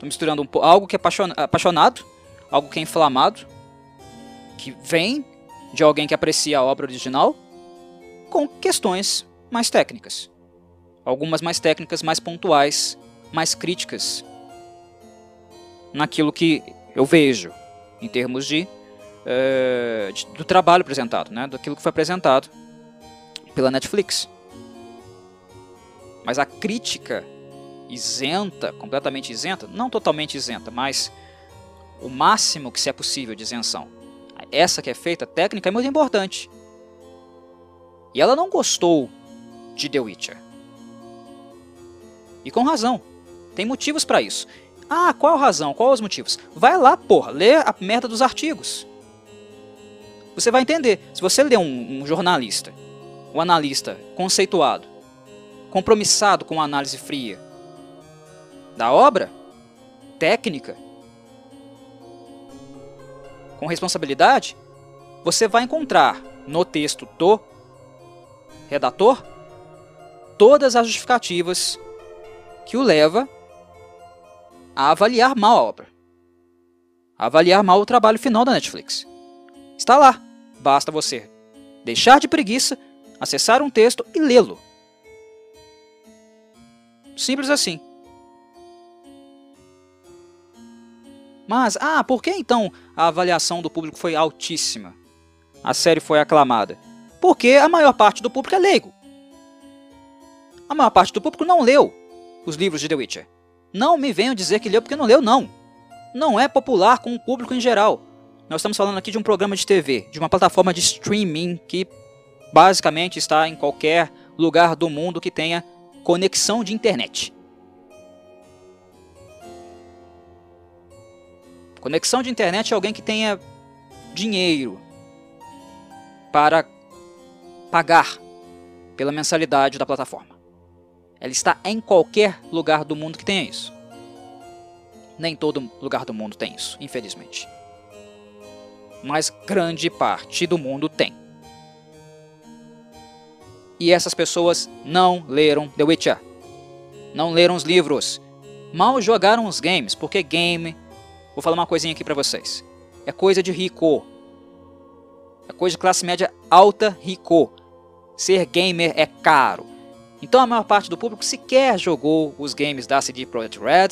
Estou misturando um, algo que é apaixonado, algo que é inflamado, que vem de alguém que aprecia a obra original, com questões mais técnicas. Algumas mais técnicas, mais pontuais, mais críticas naquilo que eu vejo, em termos de, uh, de, do trabalho apresentado, né, daquilo que foi apresentado pela Netflix. Mas a crítica isenta, completamente isenta, não totalmente isenta, mas o máximo que se é possível de isenção. Essa que é feita, técnica, é muito importante. E ela não gostou de The Witcher. E com razão. Tem motivos para isso. Ah, qual razão? Qual os motivos? Vai lá, porra, lê a merda dos artigos. Você vai entender. Se você ler um, um jornalista, um analista conceituado, compromissado com a análise fria da obra, técnica, com responsabilidade, você vai encontrar no texto do redator todas as justificativas que o leva a avaliar mal a obra. A avaliar mal o trabalho final da Netflix. Está lá. Basta você deixar de preguiça, acessar um texto e lê-lo. Simples assim. Mas, ah, por que então a avaliação do público foi altíssima? A série foi aclamada. Porque a maior parte do público é leigo. A maior parte do público não leu os livros de The Witcher. Não me venham dizer que leu porque não leu, não. Não é popular com o público em geral. Nós estamos falando aqui de um programa de TV, de uma plataforma de streaming que basicamente está em qualquer lugar do mundo que tenha conexão de internet. Conexão de internet é alguém que tenha dinheiro para pagar pela mensalidade da plataforma. Ela está em qualquer lugar do mundo que tenha isso. Nem todo lugar do mundo tem isso, infelizmente. Mas grande parte do mundo tem. E essas pessoas não leram The Witcher. Não leram os livros. Mal jogaram os games, porque game. Vou falar uma coisinha aqui para vocês. É coisa de rico. É coisa de classe média alta rico. Ser gamer é caro. Então a maior parte do público sequer jogou os games da CD Projekt Red,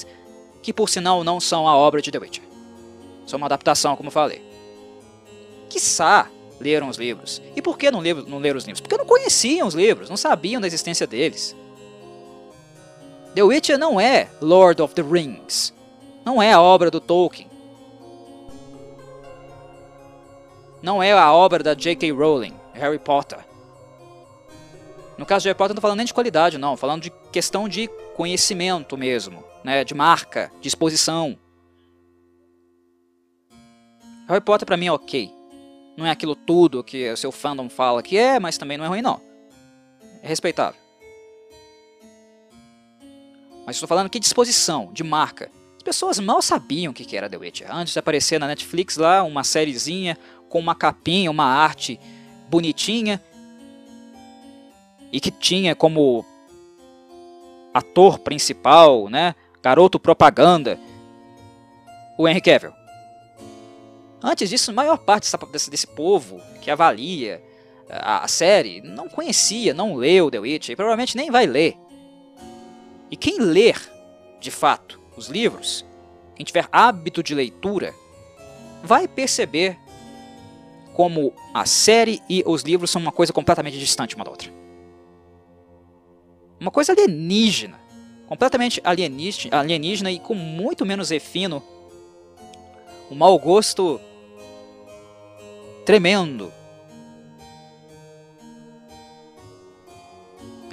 que por sinal não são a obra de The Witcher. São uma adaptação, como falei. Quiçá leram os livros. E por que não, leram, não leram os livros? Porque não conheciam os livros, não sabiam da existência deles. The Witcher não é Lord of the Rings. Não é a obra do Tolkien. Não é a obra da J.K. Rowling, Harry Potter. No caso de Harry Potter, não estou falando nem de qualidade, não. Falando de questão de conhecimento mesmo, né? de marca, de exposição. Harry Potter para mim é ok. Não é aquilo tudo que o seu fandom fala que é, mas também não é ruim não. É respeitável. Mas estou falando de exposição, de marca. As pessoas mal sabiam o que era The Witcher. Antes de aparecer na Netflix lá, uma sériezinha com uma capinha, uma arte bonitinha e que tinha como ator principal, né, garoto propaganda, o Henry Cavill. Antes disso, a maior parte desse, desse povo que avalia a, a, série não conhecia, não leu The Witcher e provavelmente nem vai ler. E quem ler, de fato, os livros, quem tiver hábito de leitura, vai perceber como a série e os livros são uma coisa completamente distante uma da outra. Uma coisa alienígena. Completamente alienígena, alienígena e com muito menos refino. Um mau gosto tremendo.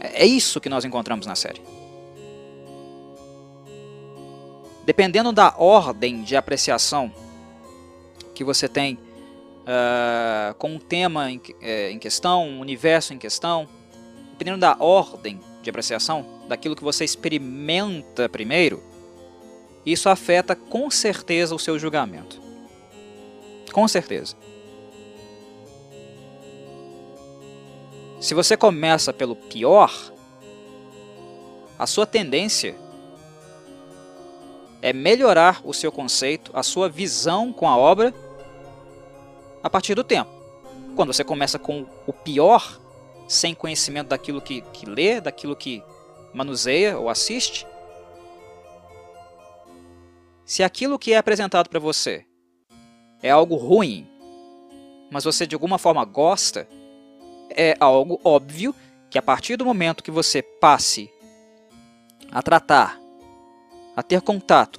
É, é isso que nós encontramos na série. Dependendo da ordem de apreciação que você tem uh, com o tema em, é, em questão, o universo em questão, dependendo da ordem de apreciação, daquilo que você experimenta primeiro, isso afeta com certeza o seu julgamento. Com certeza. Se você começa pelo pior, a sua tendência é melhorar o seu conceito, a sua visão com a obra a partir do tempo. Quando você começa com o pior, sem conhecimento daquilo que, que lê, daquilo que manuseia ou assiste, se aquilo que é apresentado para você é algo ruim, mas você de alguma forma gosta, é algo óbvio que a partir do momento que você passe a tratar, a ter contato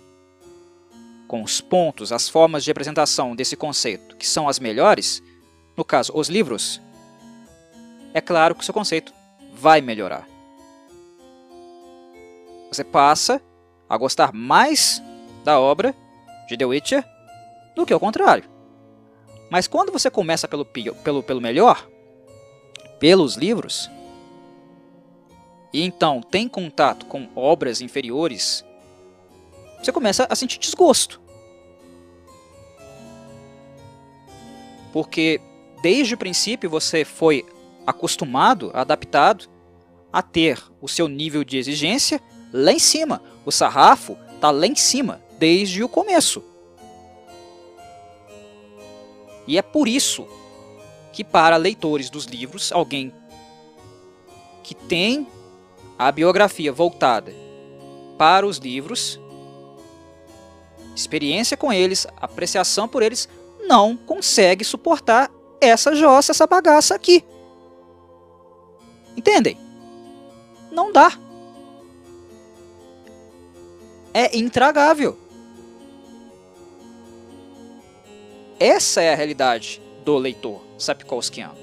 com os pontos, as formas de apresentação desse conceito que são as melhores, no caso, os livros, é claro que o seu conceito vai melhorar. Você passa a gostar mais da obra de The Witcher do que o contrário. Mas quando você começa pelo, pelo, pelo melhor, pelos livros, e então tem contato com obras inferiores, você começa a sentir desgosto. Porque desde o princípio você foi acostumado, adaptado a ter o seu nível de exigência lá em cima. O sarrafo está lá em cima desde o começo. E é por isso que, para leitores dos livros, alguém que tem a biografia voltada para os livros, experiência com eles, apreciação por eles, não consegue suportar essa jossa, essa bagaça aqui. Entendem? Não dá. É intragável. Essa é a realidade do leitor Sapkowskiano.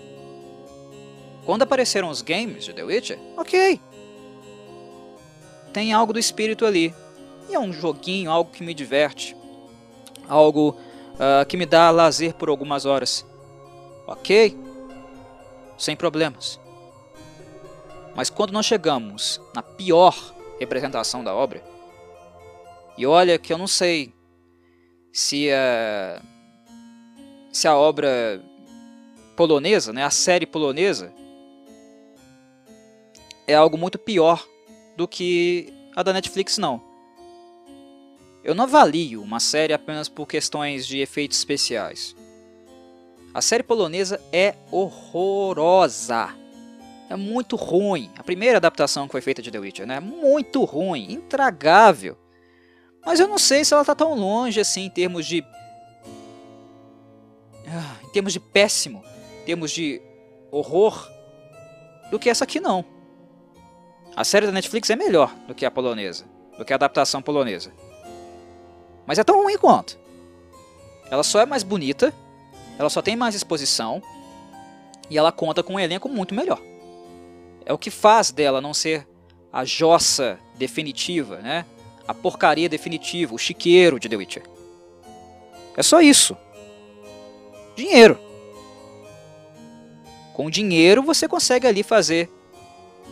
Quando apareceram os games de The Witcher, ok. Tem algo do espírito ali. É um joguinho, algo que me diverte. Algo uh, que me dá lazer por algumas horas. Ok. Sem problemas. Mas quando nós chegamos na pior representação da obra, e olha que eu não sei se a, se a obra polonesa, né, a série polonesa, é algo muito pior do que a da Netflix, não. Eu não avalio uma série apenas por questões de efeitos especiais. A série polonesa é horrorosa. É muito ruim. A primeira adaptação que foi feita de The Witcher, né? Muito ruim, intragável. Mas eu não sei se ela está tão longe assim em termos de ah, em termos de péssimo, em termos de horror do que essa aqui não. A série da Netflix é melhor do que a polonesa, do que a adaptação polonesa. Mas é tão ruim quanto. Ela só é mais bonita, ela só tem mais exposição e ela conta com um elenco muito melhor. É o que faz dela não ser a jossa definitiva, né? A porcaria definitiva, o chiqueiro de The Witcher. É só isso. Dinheiro. Com dinheiro você consegue ali fazer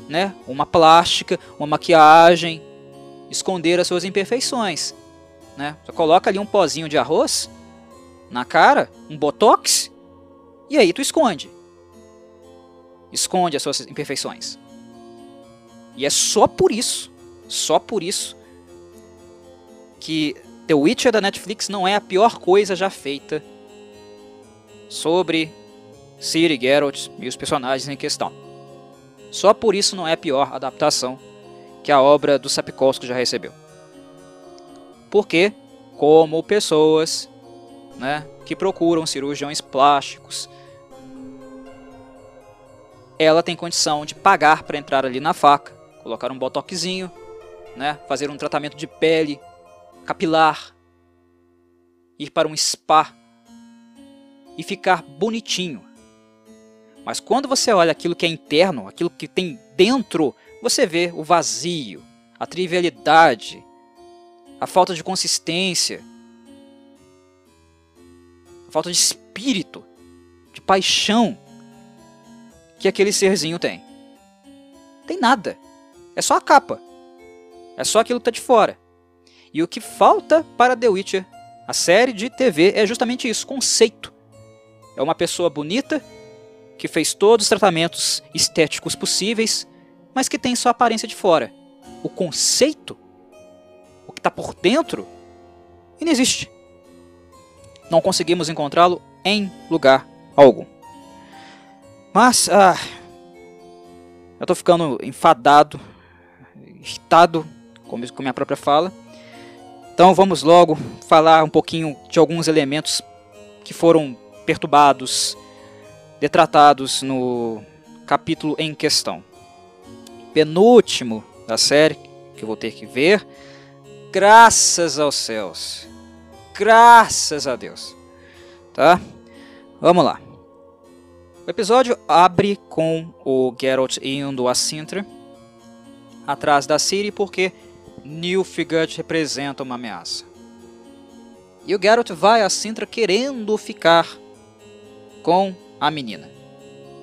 né? Uma plástica, uma maquiagem, esconder as suas imperfeições, né? Coloca ali um pozinho de arroz na cara, um botox, e aí tu esconde. Esconde as suas imperfeições. E é só por isso, só por isso que The Witcher da Netflix não é a pior coisa já feita sobre Ciri, Geralt e os personagens em questão. Só por isso não é a pior adaptação que a obra do Sapkowski já recebeu. Porque, como pessoas né, que procuram cirurgiões plásticos, ela tem condição de pagar para entrar ali na faca, colocar um botoxinho, né, fazer um tratamento de pele capilar, ir para um spa e ficar bonitinho. Mas quando você olha aquilo que é interno, aquilo que tem dentro, você vê o vazio, a trivialidade, a falta de consistência, a falta de espírito, de paixão que aquele serzinho tem. Tem nada. É só a capa. É só aquilo que está de fora. E o que falta para The Witcher, a série de TV, é justamente isso: conceito. É uma pessoa bonita que fez todos os tratamentos estéticos possíveis, mas que tem sua aparência de fora. O conceito, está por dentro, não existe. Não conseguimos encontrá-lo em lugar algum. Mas, ah, eu estou ficando enfadado, irritado com minha própria fala. Então vamos logo falar um pouquinho de alguns elementos que foram perturbados detratados no capítulo em questão. Penúltimo da série, que eu vou ter que ver. Graças aos céus. Graças a Deus. Tá? Vamos lá. O episódio abre com o Geralt indo a Sintra atrás da Ciri porque Nilfgaard representa uma ameaça. E o Geralt vai a Sintra querendo ficar com a menina.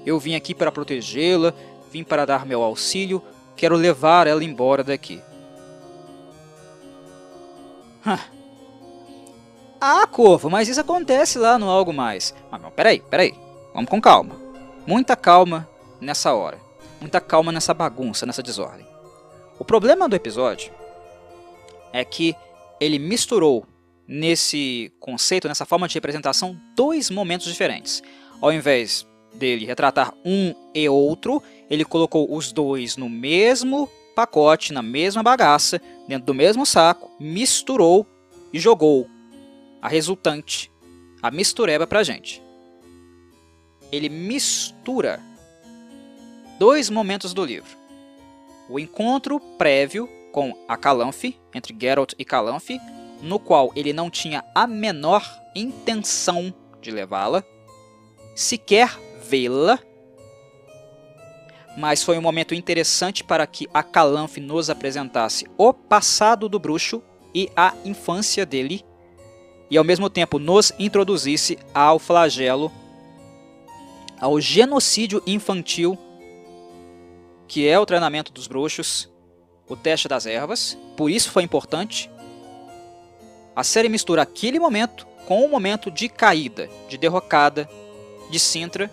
Eu vim aqui para protegê-la, vim para dar meu auxílio, quero levar ela embora daqui. Ah, Corvo, mas isso acontece lá no Algo Mais. Mas não, peraí, peraí. Vamos com calma. Muita calma nessa hora. Muita calma nessa bagunça, nessa desordem. O problema do episódio é que ele misturou nesse conceito, nessa forma de representação, dois momentos diferentes. Ao invés dele retratar um e outro, ele colocou os dois no mesmo pacote, na mesma bagaça, dentro do mesmo saco, misturou e jogou a resultante, a mistureba pra gente. Ele mistura dois momentos do livro. O encontro prévio com a Calanfe, entre Geralt e Calanfe, no qual ele não tinha a menor intenção de levá-la, sequer vê-la, mas foi um momento interessante para que a Calanfe nos apresentasse o passado do bruxo e a infância dele, e ao mesmo tempo nos introduzisse ao flagelo, ao genocídio infantil, que é o treinamento dos bruxos, o teste das ervas, por isso foi importante. A série mistura aquele momento com o momento de caída, de derrocada de Sintra,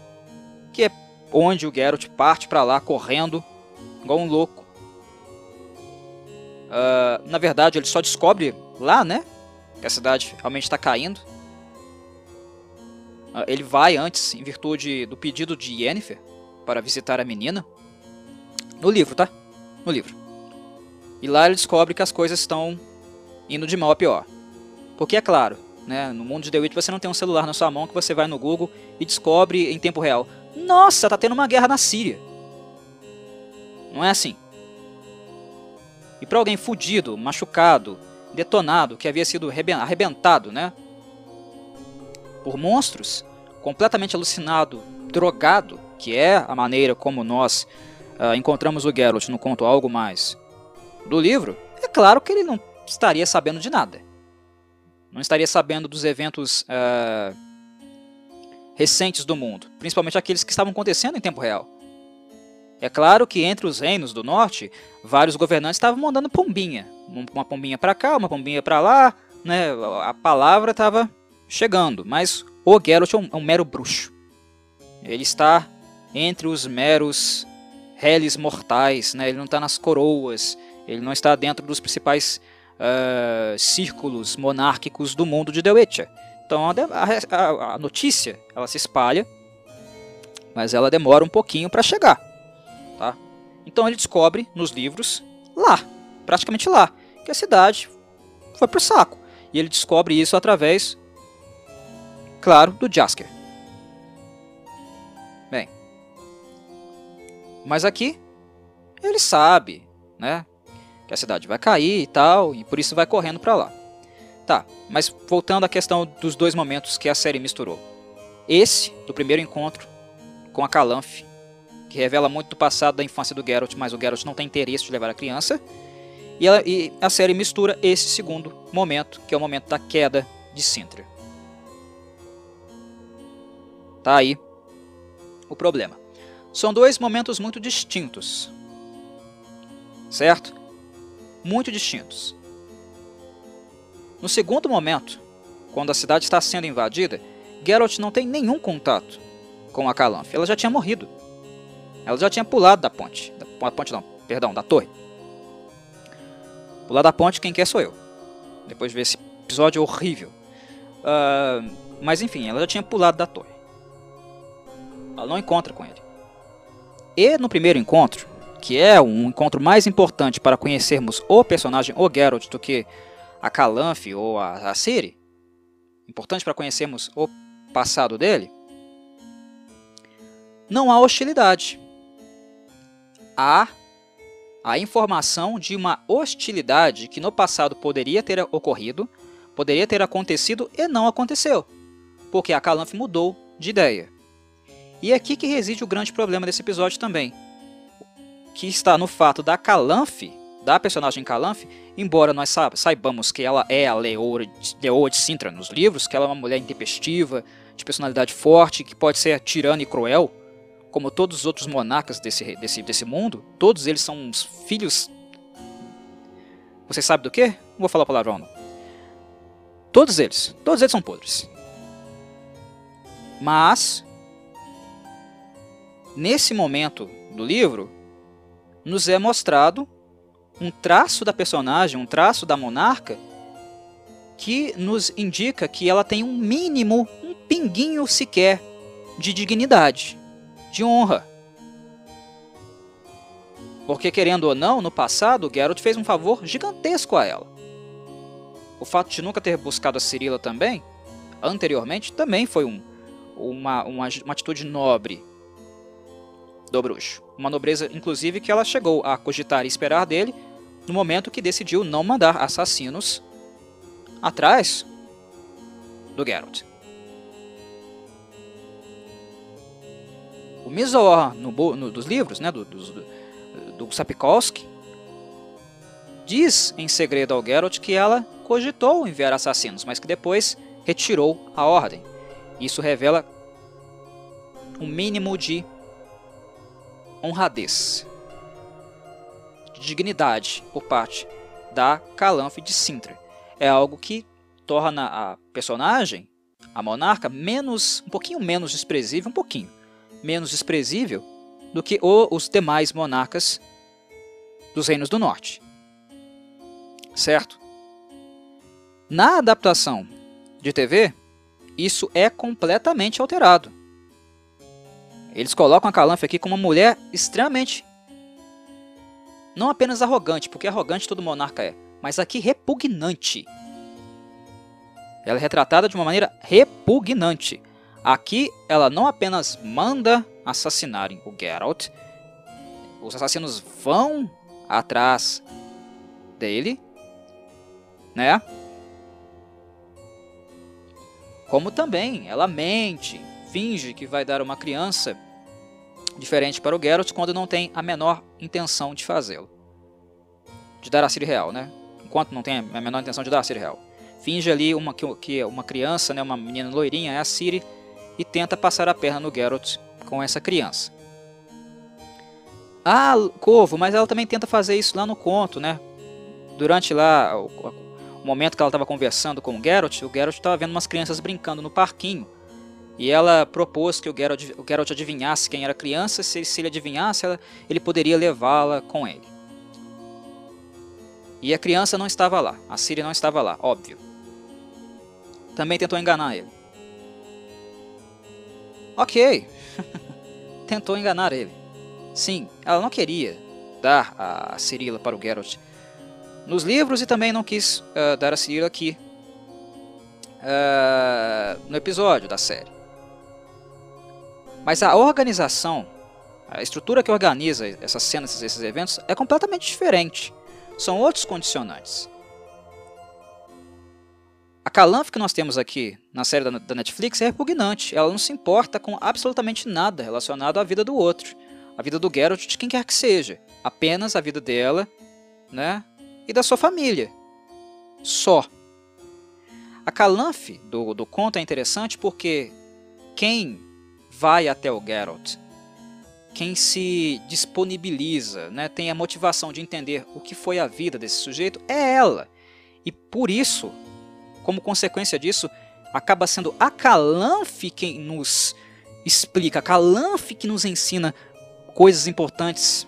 que é onde o Geralt parte para lá correndo, igual um louco. Uh, na verdade, ele só descobre lá, né? Que a cidade realmente está caindo. Uh, ele vai antes, em virtude do pedido de Yennefer, para visitar a menina. No livro, tá? No livro. E lá ele descobre que as coisas estão indo de mal a pior. Porque é claro, né, no mundo de The Witch você não tem um celular na sua mão que você vai no Google e descobre em tempo real. Nossa, tá tendo uma guerra na Síria. Não é assim. E para alguém fudido, machucado, detonado, que havia sido arrebentado, né? Por monstros, completamente alucinado, drogado, que é a maneira como nós uh, encontramos o Geralt no conto Algo Mais do livro, é claro que ele não estaria sabendo de nada. Não estaria sabendo dos eventos uh, recentes do mundo, principalmente aqueles que estavam acontecendo em tempo real. É claro que entre os reinos do norte, vários governantes estavam mandando pombinha. Uma pombinha para cá, uma pombinha para lá, né? A palavra estava chegando, mas o Geralt é um, é um, mero bruxo. Ele está entre os meros réis mortais, né? ele não está nas coroas, ele não está dentro dos principais uh, círculos monárquicos do mundo de The Witcher. Então a, a, a notícia ela se espalha, mas ela demora um pouquinho para chegar. Tá? Então ele descobre nos livros lá, praticamente lá, que a cidade foi pro saco. E ele descobre isso através, claro, do Jasker. Bem, mas aqui ele sabe, né, que a cidade vai cair e tal, e por isso vai correndo para lá. Tá, mas voltando à questão dos dois momentos que a série misturou. Esse, do primeiro encontro com a Calanfe, que revela muito do passado da infância do Geralt, mas o Geralt não tem interesse de levar a criança. E, ela, e a série mistura esse segundo momento, que é o momento da queda de Sintra. Tá aí o problema. São dois momentos muito distintos. Certo? Muito distintos. No segundo momento, quando a cidade está sendo invadida, Geralt não tem nenhum contato com a Calanfe. Ela já tinha morrido. Ela já tinha pulado da ponte. Da ponte não, perdão, da torre. Pular da ponte, quem quer sou eu. Depois de ver esse episódio horrível. Uh, mas enfim, ela já tinha pulado da torre. Ela não encontra com ele. E no primeiro encontro, que é um encontro mais importante para conhecermos o personagem, o Geralt, do que a Calanfe ou a, a importante para conhecermos o passado dele, não há hostilidade. Há a informação de uma hostilidade que no passado poderia ter ocorrido, poderia ter acontecido e não aconteceu, porque a Calanfe mudou de ideia. E é aqui que reside o grande problema desse episódio também, que está no fato da Calanfe, da personagem Calanfe, embora nós saibamos que ela é a Leoa de, Leoa de Sintra nos livros, que ela é uma mulher intempestiva, de personalidade forte, que pode ser tirana e cruel, como todos os outros monarcas desse, desse, desse mundo, todos eles são uns filhos. Você sabe do que? Não vou falar palavrão não. Todos eles, todos eles são podres. Mas, nesse momento do livro, nos é mostrado um traço da personagem, um traço da monarca, que nos indica que ela tem um mínimo, um pinguinho sequer de dignidade, de honra. Porque, querendo ou não, no passado, Geralt fez um favor gigantesco a ela. O fato de nunca ter buscado a Cirila também, anteriormente, também foi um, uma, uma, uma atitude nobre do bruxo. Uma nobreza, inclusive, que ela chegou a cogitar e esperar dele no momento que decidiu não mandar assassinos atrás do Geralt. O Mizor no, no, dos livros, né, do, do, do Sapkowski, diz em segredo ao Geralt que ela cogitou enviar assassinos, mas que depois retirou a ordem. Isso revela um mínimo de honradez, de dignidade por parte da Calanfe de Sintra. É algo que torna a personagem, a monarca, menos, um pouquinho menos desprezível, um pouquinho menos desprezível do que os demais monarcas dos reinos do norte. Certo? Na adaptação de TV, isso é completamente alterado. Eles colocam a Calanfe aqui como uma mulher extremamente não apenas arrogante, porque arrogante todo monarca é, mas aqui repugnante. Ela é retratada de uma maneira repugnante. Aqui ela não apenas manda assassinarem o Geralt, os assassinos vão atrás dele, né? Como também ela mente, finge que vai dar uma criança diferente para o Geralt quando não tem a menor intenção de fazê-lo. De dar a Ciri real, né? Enquanto não tem a menor intenção de dar a Ciri real. Finge ali uma, que uma criança, né, uma menina loirinha, é a Ciri, e tenta passar a perna no Geralt com essa criança. Ah, Corvo, mas ela também tenta fazer isso lá no conto, né? Durante lá o, o momento que ela estava conversando com o Geralt, o Geralt estava vendo umas crianças brincando no parquinho. E ela propôs que o Geralt, o Geralt adivinhasse quem era a criança, se, se ele adivinhasse, ela, ele poderia levá-la com ele. E a criança não estava lá, a Ciri não estava lá, óbvio. Também tentou enganar ele. Ok, tentou enganar ele. Sim, ela não queria dar a Cirila para o Geralt nos livros e também não quis uh, dar a Cirila aqui uh, no episódio da série. Mas a organização, a estrutura que organiza essas cenas, esses eventos, é completamente diferente. São outros condicionantes. A Calanf que nós temos aqui na série da Netflix é repugnante. Ela não se importa com absolutamente nada relacionado à vida do outro. A vida do Geralt, de quem quer que seja. Apenas a vida dela, né? E da sua família. Só. A Calanf do, do conto é interessante porque quem vai até o Geralt, quem se disponibiliza, né, tem a motivação de entender o que foi a vida desse sujeito, é ela. E por isso como consequência disso, acaba sendo a Calanfe quem nos explica, a Calanfe que nos ensina coisas importantes,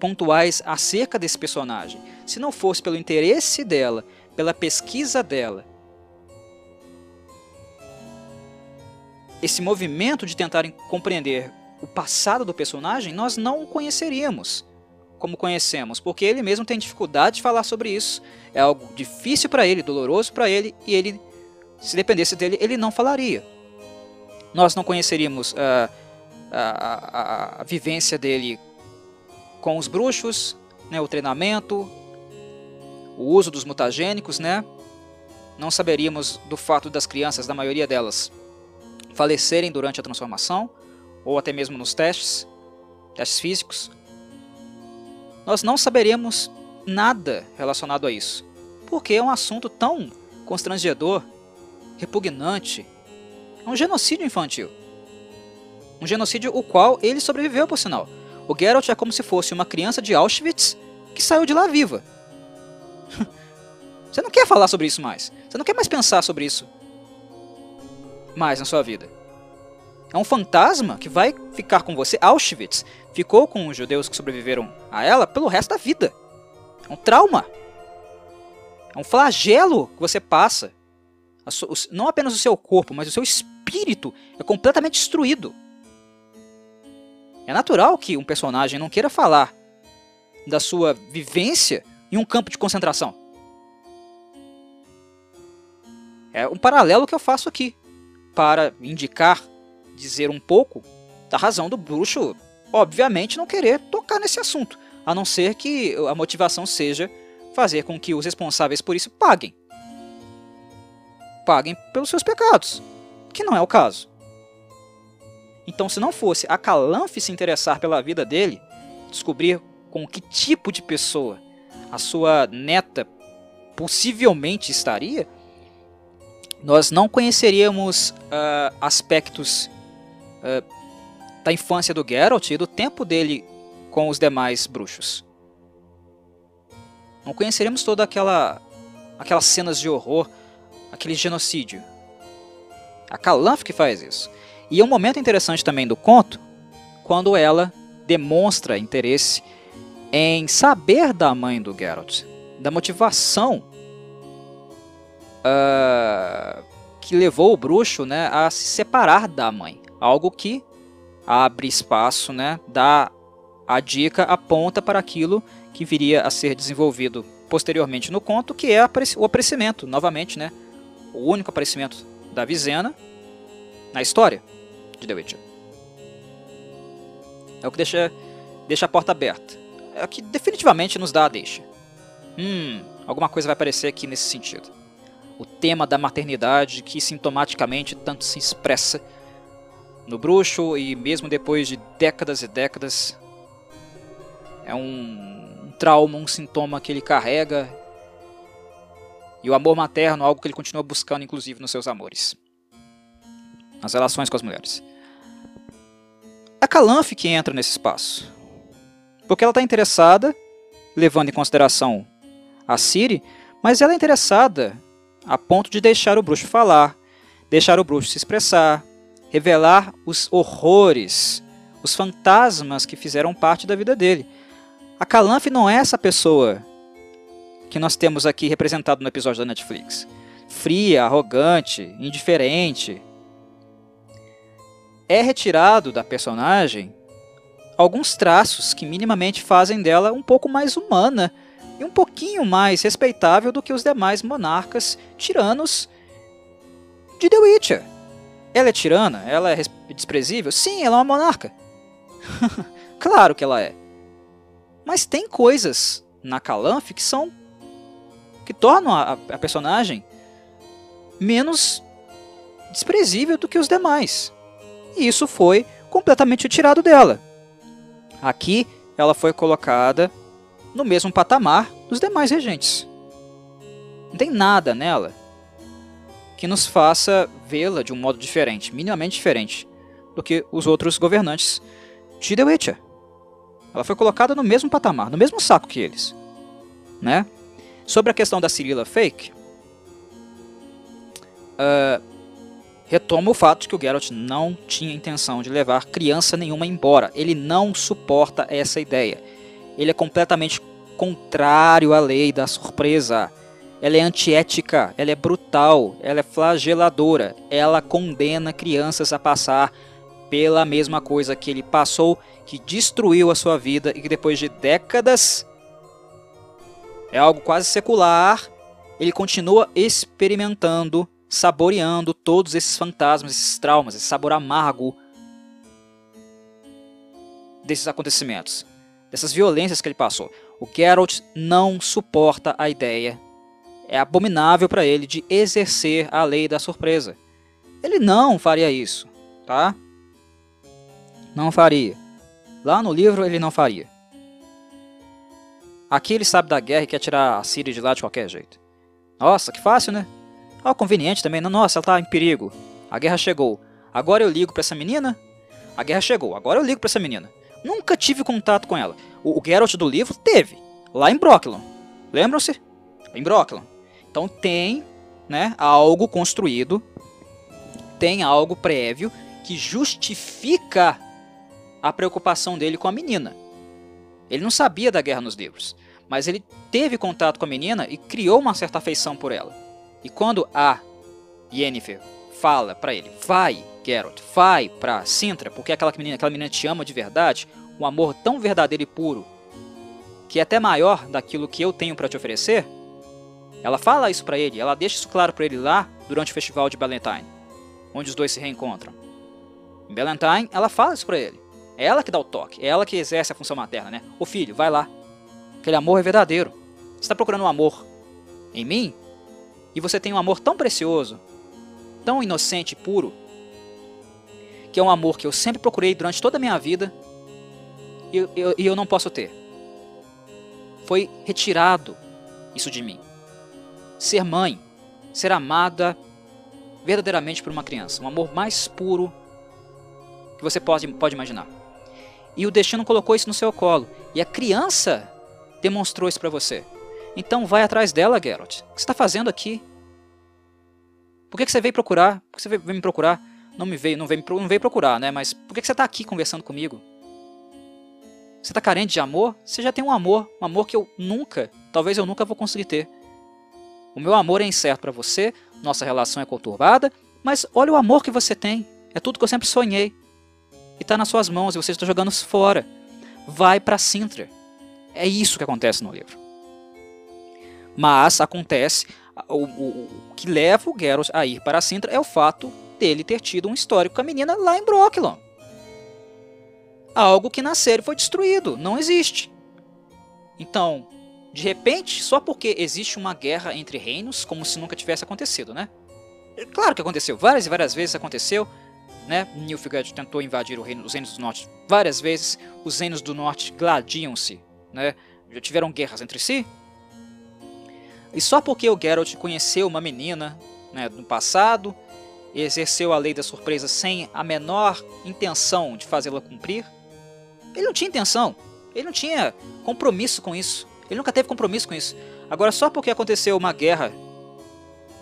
pontuais acerca desse personagem. Se não fosse pelo interesse dela, pela pesquisa dela, esse movimento de tentarem compreender o passado do personagem, nós não o conheceríamos como conhecemos, porque ele mesmo tem dificuldade de falar sobre isso. É algo difícil para ele, doloroso para ele, e ele, se dependesse dele, ele não falaria. Nós não conheceríamos uh, a, a, a, vivência dele com os bruxos, né, o treinamento, o uso dos mutagênicos, né? Não saberíamos do fato das crianças, da maioria delas, falecerem durante a transformação, ou até mesmo nos testes, testes físicos nós não saberemos nada relacionado a isso, porque é um assunto tão constrangedor, repugnante. É um genocídio infantil. Um genocídio o qual ele sobreviveu, por sinal. O Geralt é como se fosse uma criança de Auschwitz que saiu de lá viva. Você não quer falar sobre isso mais. Você não quer mais pensar sobre isso mais na sua vida. É um fantasma que vai ficar com você. Auschwitz ficou com os judeus que sobreviveram a ela pelo resto da vida. É um trauma. É um flagelo que você passa. Não apenas o seu corpo, mas o seu espírito é completamente destruído. É natural que um personagem não queira falar da sua vivência em um campo de concentração. É um paralelo que eu faço aqui para indicar, dizer um pouco da razão do bruxo, obviamente, não querer tocar nesse assunto, a não ser que a motivação seja fazer com que os responsáveis por isso paguem. Paguem pelos seus pecados, que não é o caso. Então, se não fosse a Calanfe se interessar pela vida dele, descobrir com que tipo de pessoa a sua neta possivelmente estaria, nós não conheceríamos uh, aspectos uh, da infância do Geralt e do tempo dele com os demais bruxos. Não conheceríamos toda aquela aquelas cenas de horror, aquele genocídio. A Calanf que faz isso. E é um momento interessante também do conto, quando ela demonstra interesse em saber da mãe do Geralt, da motivação uh, que levou o bruxo né, a se separar da mãe. Algo que abre espaço, né, dá a dica, aponta para aquilo que viria a ser desenvolvido posteriormente no conto, que é o aparecimento, novamente, né, o único aparecimento da Vizena na história de The Witcher. É o que deixa, deixa a porta aberta. É o que definitivamente nos dá a deixa. Hum, alguma coisa vai aparecer aqui nesse sentido. O tema da maternidade que sintomaticamente tanto se expressa no bruxo e mesmo depois de décadas e décadas é um, um trauma, um sintoma que ele carrega e o amor materno, algo que ele continua buscando, inclusive, nos seus amores. Nas relações com as mulheres. É a Calanfe que entra nesse espaço. Porque ela está interessada, levando em consideração a Siri, mas ela é interessada a ponto de deixar o bruxo falar, deixar o bruxo se expressar, revelar os horrores, os fantasmas que fizeram parte da vida dele. A Calanfe não é essa pessoa que nós temos aqui representado no episódio da Netflix. Fria, arrogante, indiferente. É retirado da personagem alguns traços que minimamente fazem dela um pouco mais humana e um pouquinho mais respeitável do que os demais monarcas tiranos de The Witcher. Ela é tirana? Ela é desprezível? Sim, ela é uma monarca. claro que ela é. Mas tem coisas na Calanfe que são. que tornam a, a personagem menos desprezível do que os demais. E isso foi completamente tirado dela. Aqui ela foi colocada no mesmo patamar dos demais regentes. Não tem nada nela que nos faça vê-la de um modo diferente, minimamente diferente, do que os outros governantes de The Witcher. Ela foi colocada no mesmo patamar, no mesmo saco que eles. Né? Sobre a questão da Cirila Fake, uh, retoma o fato de que o Geralt não tinha intenção de levar criança nenhuma embora. Ele não suporta essa ideia. Ele é completamente contrário à lei da surpresa. Ela é antiética, ela é brutal, ela é flageladora, ela condena crianças a passar pela mesma coisa que ele passou, que destruiu a sua vida e que depois de décadas é algo quase secular, ele continua experimentando, saboreando todos esses fantasmas, esses traumas, esse sabor amargo desses acontecimentos, dessas violências que ele passou. O Geralt não suporta a ideia é abominável para ele de exercer a lei da surpresa. Ele não faria isso, tá? Não faria. Lá no livro ele não faria. Aqui ele sabe da guerra e quer tirar a Síria de lá de qualquer jeito. Nossa, que fácil, né? Ó, conveniente também. Nossa, ela tá em perigo. A guerra chegou. Agora eu ligo para essa menina? A guerra chegou. Agora eu ligo para essa menina. Nunca tive contato com ela. O, o Geralt do livro teve. Lá em Brooklyn. Lembram-se? Em Brooklyn. Então tem né, algo construído, tem algo prévio que justifica a preocupação dele com a menina. Ele não sabia da guerra nos livros, Mas ele teve contato com a menina e criou uma certa afeição por ela. E quando a Yennefer fala para ele, vai, Geralt, vai pra Sintra, porque aquela menina, aquela menina te ama de verdade, um amor tão verdadeiro e puro, que é até maior daquilo que eu tenho para te oferecer, ela fala isso para ele, ela deixa isso claro para ele lá durante o festival de Valentine, onde os dois se reencontram. Em Valentine, ela fala isso para ele. É ela que dá o toque, é ela que exerce a função materna, né? Ô filho, vai lá. Aquele amor é verdadeiro. Você está procurando um amor em mim? E você tem um amor tão precioso, tão inocente e puro, que é um amor que eu sempre procurei durante toda a minha vida e eu, eu, não posso ter. Foi retirado isso de mim. Ser mãe, ser amada verdadeiramente por uma criança, um amor mais puro que você pode, pode imaginar. E o destino colocou isso no seu colo. E a criança demonstrou isso para você. Então vai atrás dela, Geralt. O que você está fazendo aqui? Por que, que você veio procurar? Por que você veio me procurar? Não me veio, não veio, não veio procurar, né? Mas por que, que você está aqui conversando comigo? Você está carente de amor? Você já tem um amor, um amor que eu nunca, talvez eu nunca vou conseguir ter. O meu amor é incerto para você, nossa relação é conturbada, mas olha o amor que você tem. É tudo que eu sempre sonhei. E está nas suas mãos e você está jogando fora. Vai para Sintra. É isso que acontece no livro. Mas acontece, o, o, o, que leva o Geralt a ir para Sintra é o fato dele ter tido um histórico com a menina lá em Brooklyn. Algo que na série foi destruído, não existe. Então, de repente, só porque existe uma guerra entre reinos, como se nunca tivesse acontecido, né? Claro que aconteceu, várias e várias vezes aconteceu, né? Nilfgaard tentou invadir reino, os reinos do norte várias vezes, os reinos do norte gladiam-se, né? Já tiveram guerras entre si. E só porque o Geralt conheceu uma menina né, no passado, exerceu a lei da surpresa sem a menor intenção de fazê-la cumprir, ele não tinha intenção, ele não tinha compromisso com isso, ele nunca teve compromisso com isso. Agora, só porque aconteceu uma guerra,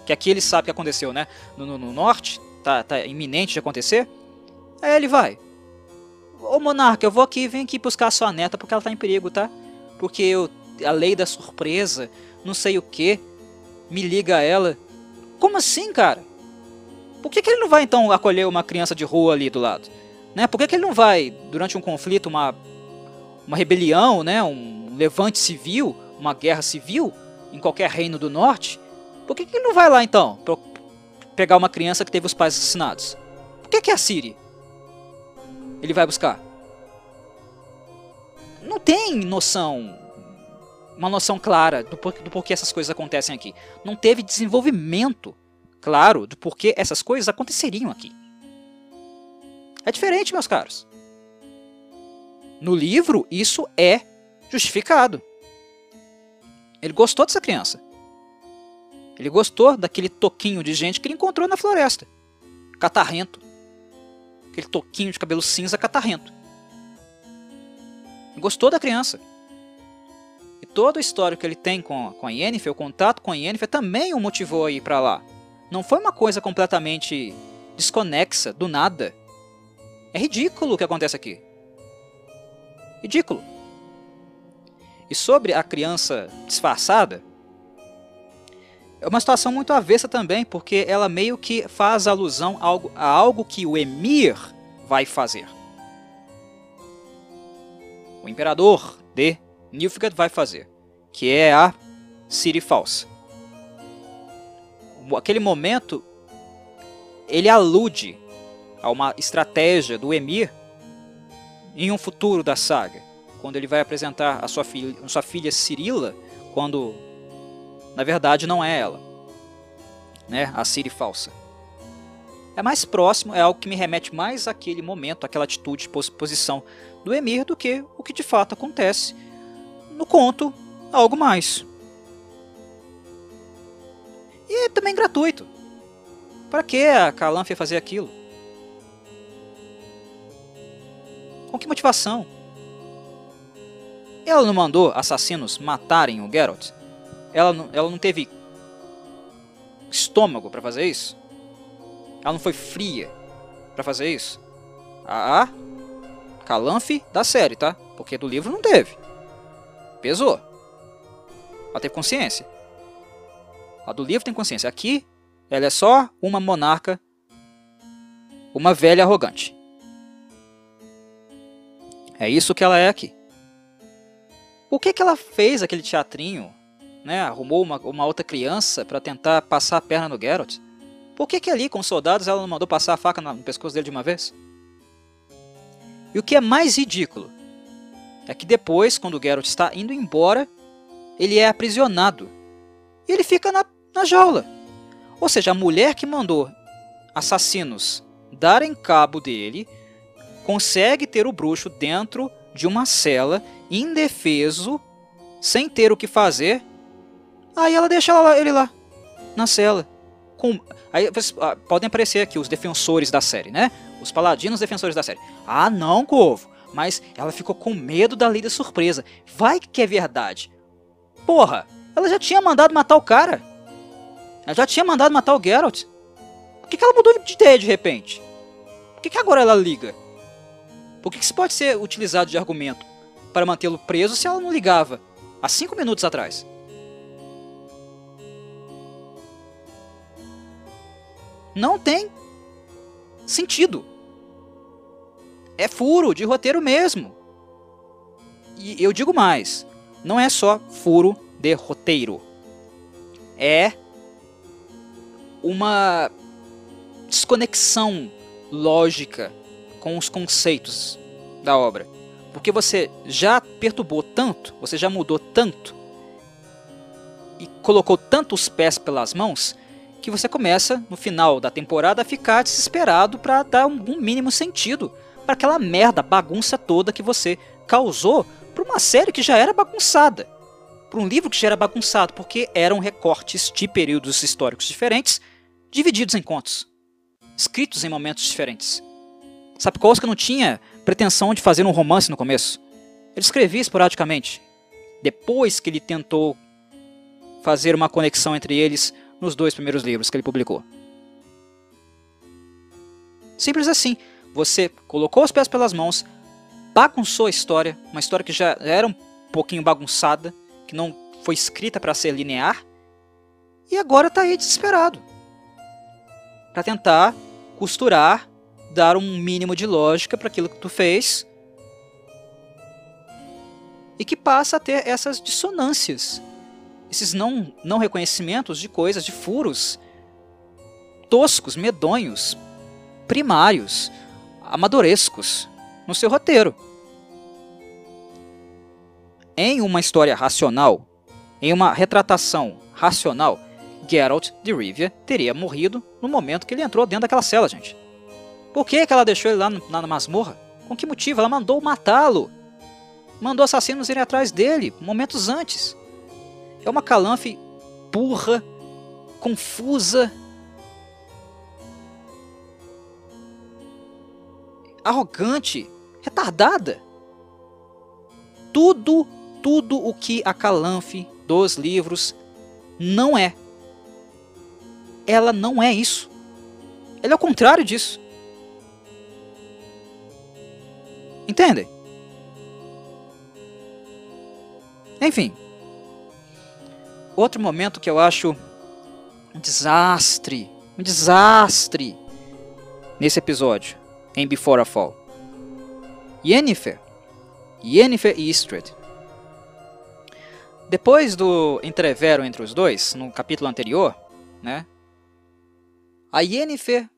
que aqui ele sabe que aconteceu, né, no, no, no norte, tá, tá iminente de acontecer, aí ele vai. Ô monarca, eu vou aqui, vem aqui buscar a sua neta porque ela tá em perigo, tá? Porque eu, a lei da surpresa, não sei o que, me liga a ela. Como assim, cara? Por que, que ele não vai então acolher uma criança de rua ali do lado? Né? Por que, que ele não vai, durante um conflito, uma, uma rebelião, né? um levante civil, uma guerra civil, em qualquer reino do norte, por que, que ele não vai lá então? pegar uma criança que teve os pais assassinados. Por que, que é a Siri? Ele vai buscar. Não tem noção, uma noção clara do, por, do porquê essas coisas acontecem aqui. Não teve desenvolvimento claro do porquê essas coisas aconteceriam aqui. É diferente, meus caros. No livro, isso é justificado. Ele gostou dessa criança. Ele gostou daquele toquinho de gente que ele encontrou na floresta. Catarrento. Aquele toquinho de cabelo cinza catarrento. Ele gostou da criança. E toda a história que ele tem com, com a Yennefer, o contato com a Yennefer, também o motivou a ir para lá. Não foi uma coisa completamente desconexa, do nada. É ridículo o que acontece aqui. Ridículo. E sobre a criança disfarçada, é uma situação muito avessa também, porque ela meio que faz alusão a algo, a algo que o Emir vai fazer. O imperador de Nilfgaard vai fazer, que é a Ciri falsa. Aquele momento, ele alude a uma estratégia do Emir em um futuro da saga, quando ele vai apresentar a sua filha, sua filha Cirila, quando na verdade não é ela, né? A Siri falsa. É mais próximo, é algo que me remete mais àquele momento, àquela atitude, posição do Emir do que o que de fato acontece no conto, algo mais. E também gratuito. Para que a Calanfe fazer aquilo? Com que motivação? Ela não mandou assassinos matarem o Geralt? Ela não, ela não teve estômago para fazer isso? Ela não foi fria para fazer isso? Ah, Calanfe da série, tá? Porque do livro não teve. Pesou. Ela teve consciência. A do livro tem consciência. Aqui, ela é só uma monarca, uma velha arrogante. É isso que ela é aqui. Por que, que ela fez aquele teatrinho? Né? Arrumou uma, uma outra criança para tentar passar a perna no Geralt? Por que, que ali, com os soldados, ela não mandou passar a faca no pescoço dele de uma vez? E o que é mais ridículo é que depois, quando o Geralt está indo embora, ele é aprisionado. E ele fica na, na jaula. Ou seja, a mulher que mandou assassinos darem cabo dele consegue ter o bruxo dentro de uma cela, indefeso, sem ter o que fazer. Aí ela deixa ele lá, na cela. Com... Aí ah, podem aparecer aqui os defensores da série, né? Os paladinos defensores da série. Ah, não, Corvo. Mas ela ficou com medo da lei da surpresa. Vai que é verdade. Porra, ela já tinha mandado matar o cara. Ela já tinha mandado matar o Geralt. Por que, que ela mudou de ideia de repente? Por que, que agora ela liga? Por que, que isso pode ser utilizado de argumento para mantê-lo preso se ela não ligava há cinco minutos atrás? Não tem sentido. É furo de roteiro mesmo. E eu digo mais: não é só furo de roteiro. É uma desconexão lógica com os conceitos da obra. Porque você já perturbou tanto, você já mudou tanto e colocou tanto os pés pelas mãos que você começa, no final da temporada, a ficar desesperado para dar um mínimo sentido para aquela merda, bagunça toda que você causou para uma série que já era bagunçada. Para um livro que já era bagunçado, porque eram recortes de períodos históricos diferentes, divididos em contos, escritos em momentos diferentes. Sapkowski não tinha pretensão de fazer um romance no começo. Ele escrevia esporadicamente. Depois que ele tentou fazer uma conexão entre eles nos dois primeiros livros que ele publicou. Simples assim. Você colocou os pés pelas mãos, bagunçou a história, uma história que já era um pouquinho bagunçada, que não foi escrita para ser linear, e agora está aí desesperado para tentar costurar dar um mínimo de lógica para aquilo que tu fez e que passa a ter essas dissonâncias, esses não, não reconhecimentos de coisas, de furos toscos, medonhos, primários, amadorescos no seu roteiro. Em uma história racional, em uma retratação racional, Geralt de Rivia teria morrido no momento que ele entrou dentro daquela cela, gente. Por que, que ela deixou ele lá na masmorra? Com que motivo? Ela mandou matá-lo. Mandou assassinos irem atrás dele, momentos antes. É uma calanfe burra, confusa, arrogante, retardada. Tudo, tudo o que a Calanfe dos livros não é. Ela não é isso. Ela é o contrário disso. Entendem? Enfim. Outro momento que eu acho um desastre, um desastre nesse episódio, em Before a Fall. Yennefer. Yennefer e Istred. Depois do entrevero entre os dois, no capítulo anterior, né? A Yennefer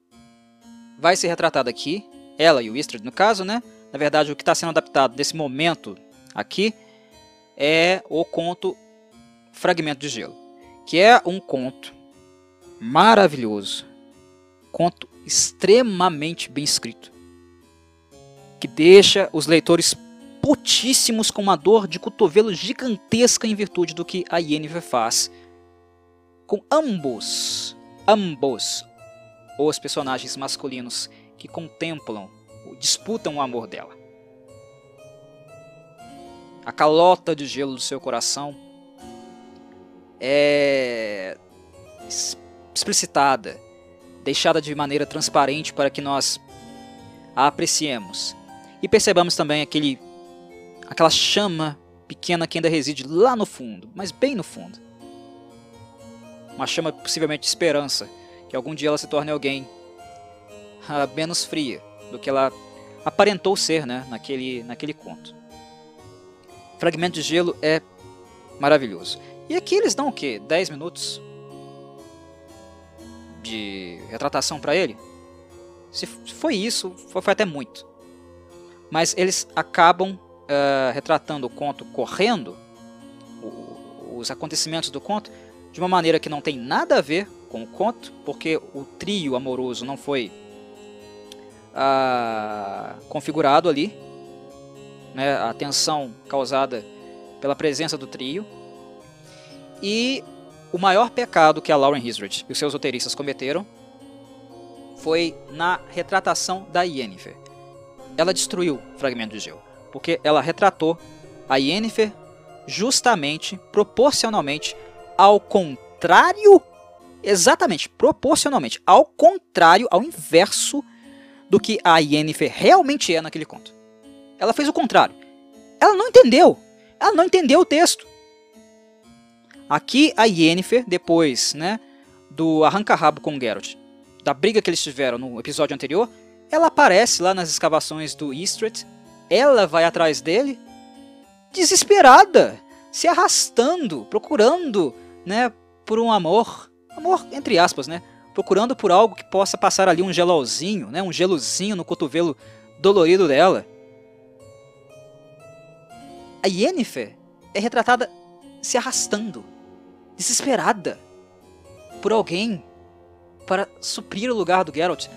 vai ser retratada aqui, ela e o Istred no caso, né? Na verdade, o que está sendo adaptado nesse momento aqui é o conto Fragmento de Gelo, que é um conto maravilhoso, conto extremamente bem escrito, que deixa os leitores putíssimos com uma dor de cotovelo gigantesca em virtude do que a Yennefer faz com ambos, ambos os personagens masculinos que contemplam disputam o amor dela. A calota de gelo do seu coração é explicitada, deixada de maneira transparente para que nós a apreciemos e percebamos também aquele, aquela chama pequena que ainda reside lá no fundo, mas bem no fundo. Uma chama possivelmente de esperança, que algum dia ela se torne alguém uh, menos fria do que ela aparentou ser né, naquele, naquele conto. Fragmento de Gelo é maravilhoso. E aqui eles dão o quê? 10 minutos de retratação para ele? Se foi isso, foi, foi até muito. Mas eles acabam uh, retratando o conto correndo, o, os acontecimentos do conto, de uma maneira que não tem nada a ver com o conto, porque o trio amoroso não foi uh, configurado ali. Né, a tensão causada pela presença do trio. E o maior pecado que a Lauren Hisrich e os seus roteiristas cometeram foi na retratação da Yennefer. Ela destruiu o fragmento de gelo, porque ela retratou a Yennefer justamente, proporcionalmente, ao contrário, exatamente, proporcionalmente, ao contrário, ao inverso do que a Yennefer realmente é naquele conto. Ela fez o contrário. Ela não entendeu. Ela não entendeu o texto. Aqui a Yennefer, depois né, do arranca-rabo com Geralt, da briga que eles tiveram no episódio anterior, ela aparece lá nas escavações do Istred, ela vai atrás dele, desesperada, se arrastando, procurando, né, por um amor, amor entre aspas, né, procurando por algo que possa passar ali um gelolzinho, né, um gelozinho no cotovelo dolorido dela. A Yennefer é retratada se arrastando, desesperada, por alguém para suprir o lugar do Geralt.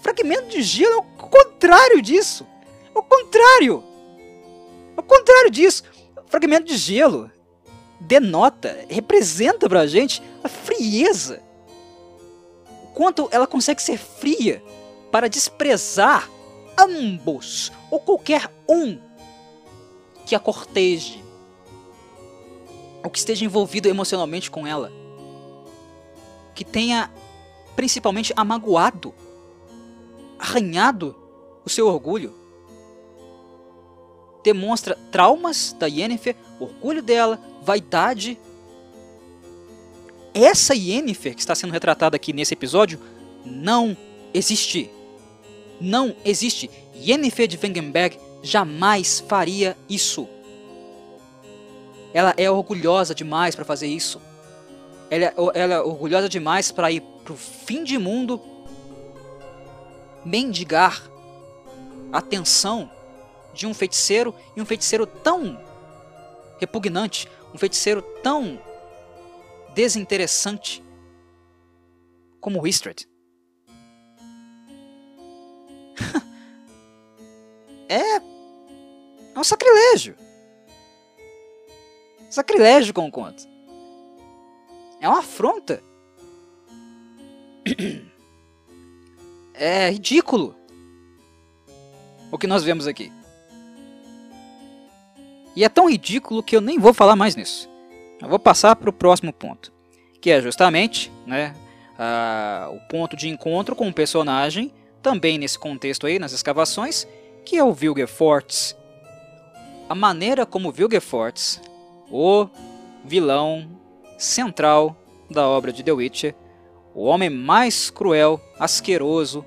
Fragmento de gelo é o contrário disso. É o contrário. É o contrário disso. Fragmento de gelo denota, representa pra gente a frieza. O quanto ela consegue ser fria para desprezar ambos ou qualquer um que a corteje ou que esteja envolvido emocionalmente com ela que tenha principalmente amagoado, arranhado o seu orgulho. Demonstra traumas da Yennefer, orgulho dela, vaidade. Essa Yennefer que está sendo retratada aqui nesse episódio não existe. Não existe. Yennefer de Wengenberg jamais faria isso. Ela é orgulhosa demais para fazer isso. Ela, ela é orgulhosa demais para ir pro fim de mundo mendigar a atenção de um feiticeiro e um feiticeiro tão repugnante, um feiticeiro tão desinteressante como o Istred. é, é um sacrilégio. Sacrilégio com o conto. É uma afronta. É ridículo o que nós vemos aqui. E é tão ridículo que eu nem vou falar mais nisso. Eu vou passar para o próximo ponto, que é justamente né, o ponto de encontro com o personagem, também nesse contexto aí, nas escavações, que é o Vilgefortz. A maneira como Vilgefortz, o vilão central da obra de The Witcher, o homem mais cruel, asqueroso,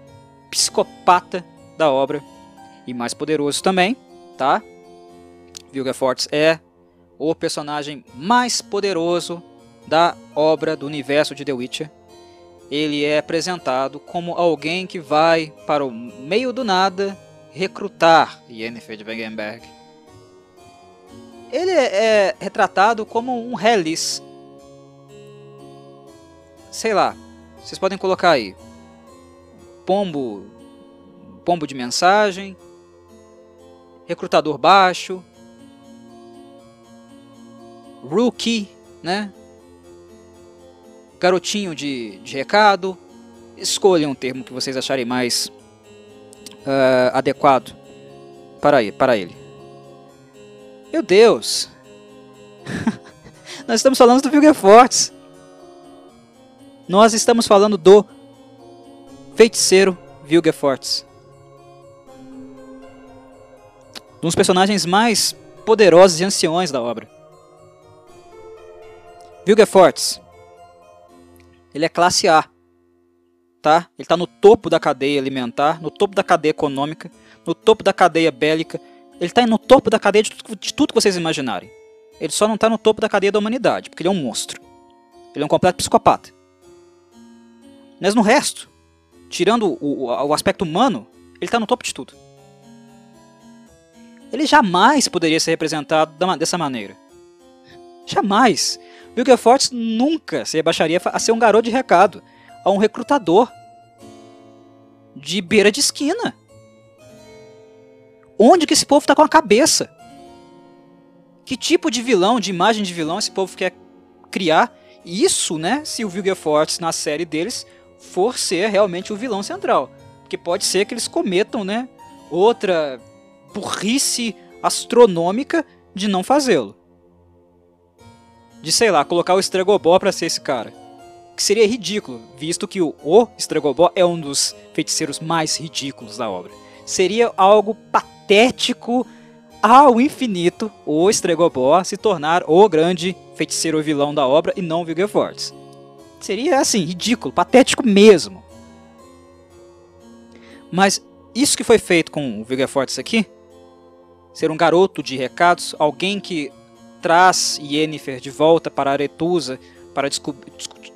psicopata da obra e mais poderoso também, tá? Vilgefortz é o personagem mais poderoso da obra do universo de The Witcher. Ele é apresentado como alguém que vai para o meio do nada recrutar Yennefer de Wengenberg. Ele é retratado como um relis, sei lá, vocês podem colocar aí pombo, pombo de mensagem, recrutador baixo, rookie, né? Garotinho de, de recado. Escolham um termo que vocês acharem mais uh, adequado para ele, para ele. Meu Deus! Nós estamos falando do Vilgefortz. Nós estamos falando do feiticeiro Vilgefortz. Um dos personagens mais poderosos e anciões da obra. Vilgefortz. Ele é classe A. Tá? Ele está no topo da cadeia alimentar, no topo da cadeia econômica, no topo da cadeia bélica. Ele está no topo da cadeia de tudo, de tudo que vocês imaginarem. Ele só não está no topo da cadeia da humanidade, porque ele é um monstro. Ele é um completo psicopata. Mas no resto, tirando o, o aspecto humano, ele está no topo de tudo. Ele jamais poderia ser representado dessa maneira. Jamais. Wilgefortz nunca se rebaixaria a ser um garoto de recado, a um recrutador de beira de esquina. Onde que esse povo está com a cabeça? Que tipo de vilão, de imagem de vilão esse povo quer criar? Isso, né, se o Wilgefortz na série deles for ser realmente o vilão central. Porque pode ser que eles cometam, né, outra burrice astronômica de não fazê-lo. De, sei lá, colocar o Stregobó para ser esse cara. Que seria ridículo, visto que o, o Stregobó é um dos feiticeiros mais ridículos da obra. Seria algo patético ao infinito o Stregobó se tornar o grande feiticeiro vilão da obra e não Vilgefortz. Seria assim, ridículo, patético mesmo. Mas isso que foi feito com o Vilgefortz aqui, ser um garoto de recados, alguém que traz Yennefer de volta para Aretusa para discu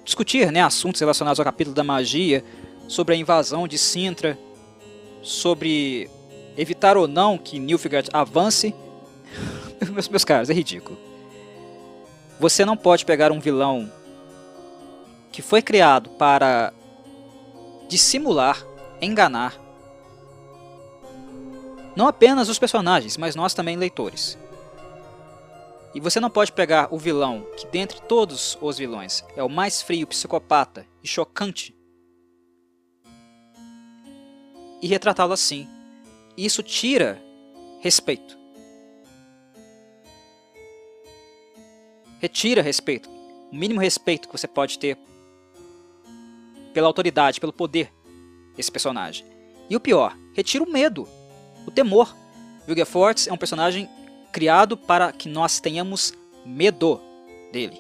discutir né, assuntos relacionados ao capítulo da magia, sobre a invasão de Sintra, sobre evitar ou não que Nilfgaard avance. meus, meus caros, é ridículo. Você não pode pegar um vilão que foi criado para dissimular, enganar, não apenas os personagens, mas nós também leitores. E você não pode pegar o vilão, que dentre todos os vilões é o mais frio, psicopata e chocante, e retratá-lo assim. Isso tira respeito. Retira respeito. O mínimo respeito que você pode ter pela autoridade, pelo poder desse personagem. E o pior, retira o medo, o temor. Vilgefortz é um personagem criado para que nós tenhamos medo dele.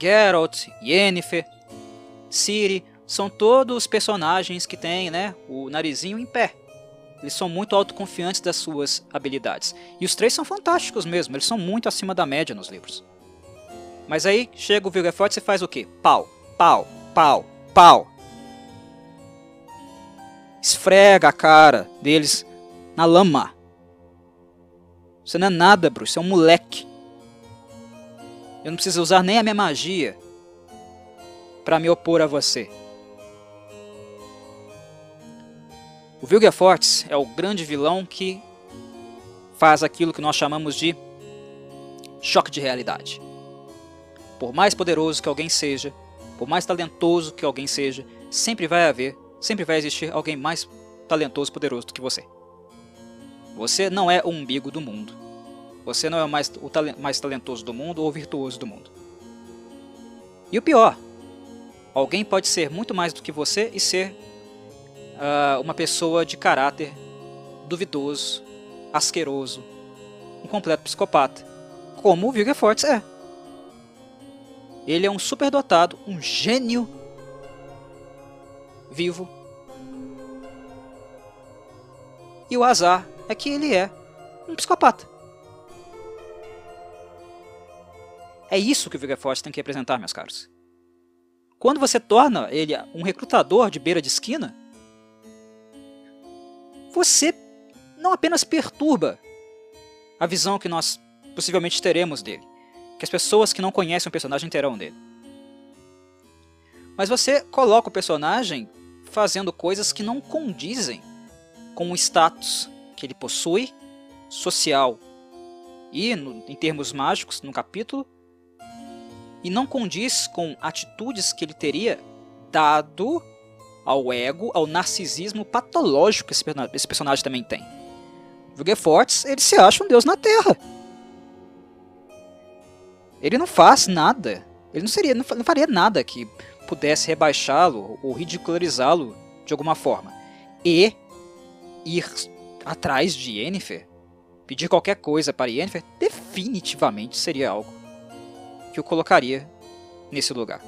Geralt, Yennefer, Ciri são todos personagens que têm né, o narizinho em pé. Eles são muito autoconfiantes das suas habilidades. E os três são fantásticos mesmo, eles são muito acima da média nos livros. Mas aí chega o Vilgefortz e faz o quê? Pau, pau, pau, pau. Esfrega a cara deles na lama. Você não é nada, Bruce, você é um moleque. Eu não preciso usar nem a minha magia para me opor a você. O Vilgefortz é o grande vilão que faz aquilo que nós chamamos de choque de realidade. Por mais poderoso que alguém seja, por mais talentoso que alguém seja, sempre vai haver, sempre vai existir alguém mais talentoso e poderoso do que você. Você não é o umbigo do mundo. Você não é o mais, o mais talentoso do mundo ou virtuoso do mundo. E o pior, alguém pode ser muito mais do que você e ser uh, uma pessoa de caráter duvidoso, asqueroso, um completo psicopata, como o Vilgefortz é. Ele é um superdotado, um gênio vivo. E o azar é que ele é um psicopata. É isso que o Vilgefortz tem que representar, meus caros. Quando você torna ele um recrutador de beira de esquina, você não apenas perturba a visão que nós possivelmente teremos dele, que as pessoas que não conhecem o personagem terão dele. Mas você coloca o personagem fazendo coisas que não condizem com o status que ele possui, social e no, em termos mágicos no capítulo, e não condiz com atitudes que ele teria dado ao ego, ao narcisismo patológico que esse, esse personagem também tem. Vilgefortz, ele se acha um deus na Terra. Ele não faz nada. Ele não seria, não faria nada que pudesse rebaixá-lo ou ridicularizá-lo de alguma forma. E ir atrás de Yennefer, pedir qualquer coisa para Yennefer, definitivamente seria algo que o colocaria nesse lugar.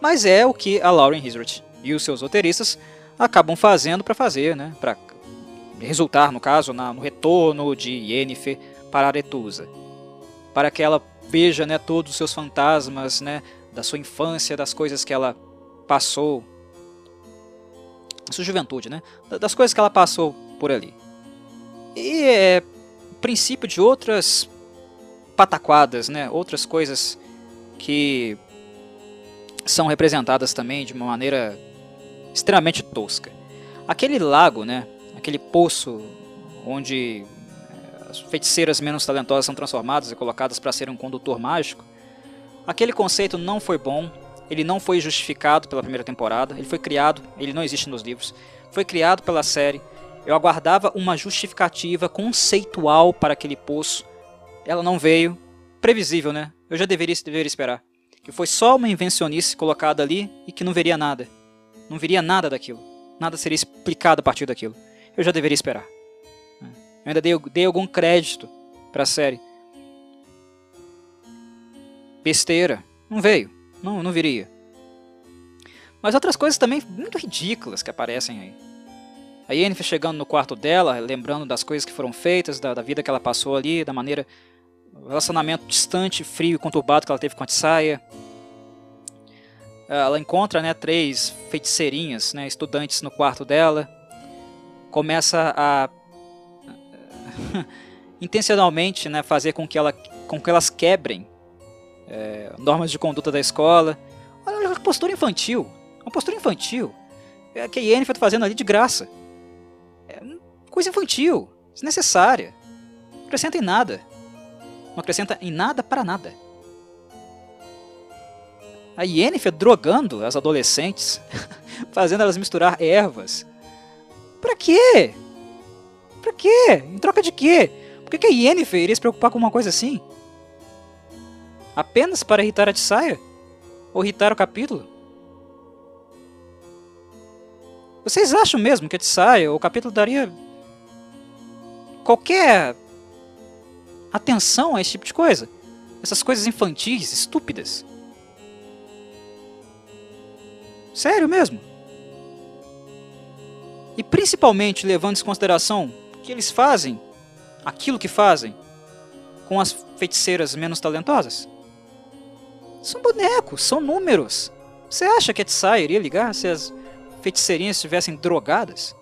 Mas é o que a Lauren Hisrich e os seus roteiristas acabam fazendo para fazer, né? Para resultar, no caso, na, no retorno de Yennefer para Aretusa. Para que ela veja né, todos os seus fantasmas né, da sua infância, das coisas que ela passou, sua juventude, né, das coisas que ela passou por ali. E é princípio de outras pataquadas, né, outras coisas que são representadas também de uma maneira extremamente tosca. Aquele lago, né, aquele poço onde eh, as feiticeiras menos talentosas são transformadas e colocadas para ser um condutor mágico, aquele conceito não foi bom, ele não foi justificado pela primeira temporada, ele foi criado, ele não existe nos livros, foi criado pela série. Eu aguardava uma justificativa conceitual para aquele poço, ela não veio, previsível, né? Eu já deveria, deveria esperar. Que foi só uma invencionice colocada ali e que não veria nada. Não viria nada daquilo. Nada seria explicado a partir daquilo. Eu já deveria esperar. Eu ainda dei, dei algum crédito para a série. Besteira. Não veio. Não, não viria. Mas outras coisas também muito ridículas que aparecem aí. A Yennefer chegando no quarto dela, lembrando das coisas que foram feitas, da, da vida que ela passou ali, da maneira. O relacionamento distante, frio e conturbado que ela teve com a Tissaia ela encontra né, três feiticeirinhas, né, estudantes no quarto dela, começa a intencionalmente né, fazer com que, ela, com que elas quebrem é, normas de conduta da escola. Olha uma postura infantil, uma postura infantil. É que a Yennefer está fazendo ali de graça. É coisa infantil, desnecessária. Não acrescenta em nada. Não acrescenta em nada para nada. A Yennefer drogando as adolescentes, fazendo elas misturar ervas. Pra quê? Pra quê? Em troca de quê? Por que a Yennefer iria se preocupar com uma coisa assim? Apenas para irritar a Tissaia? Ou irritar o capítulo? Vocês acham mesmo que a Tissaia ou o capítulo daria qualquer atenção a esse tipo de coisa? Essas coisas infantis, estúpidas? Sério mesmo? E principalmente levando em consideração que eles fazem aquilo que fazem com as feiticeiras menos talentosas? São bonecos, são números. Você acha que a Tsai iria ligar se as feiticeirinhas estivessem drogadas?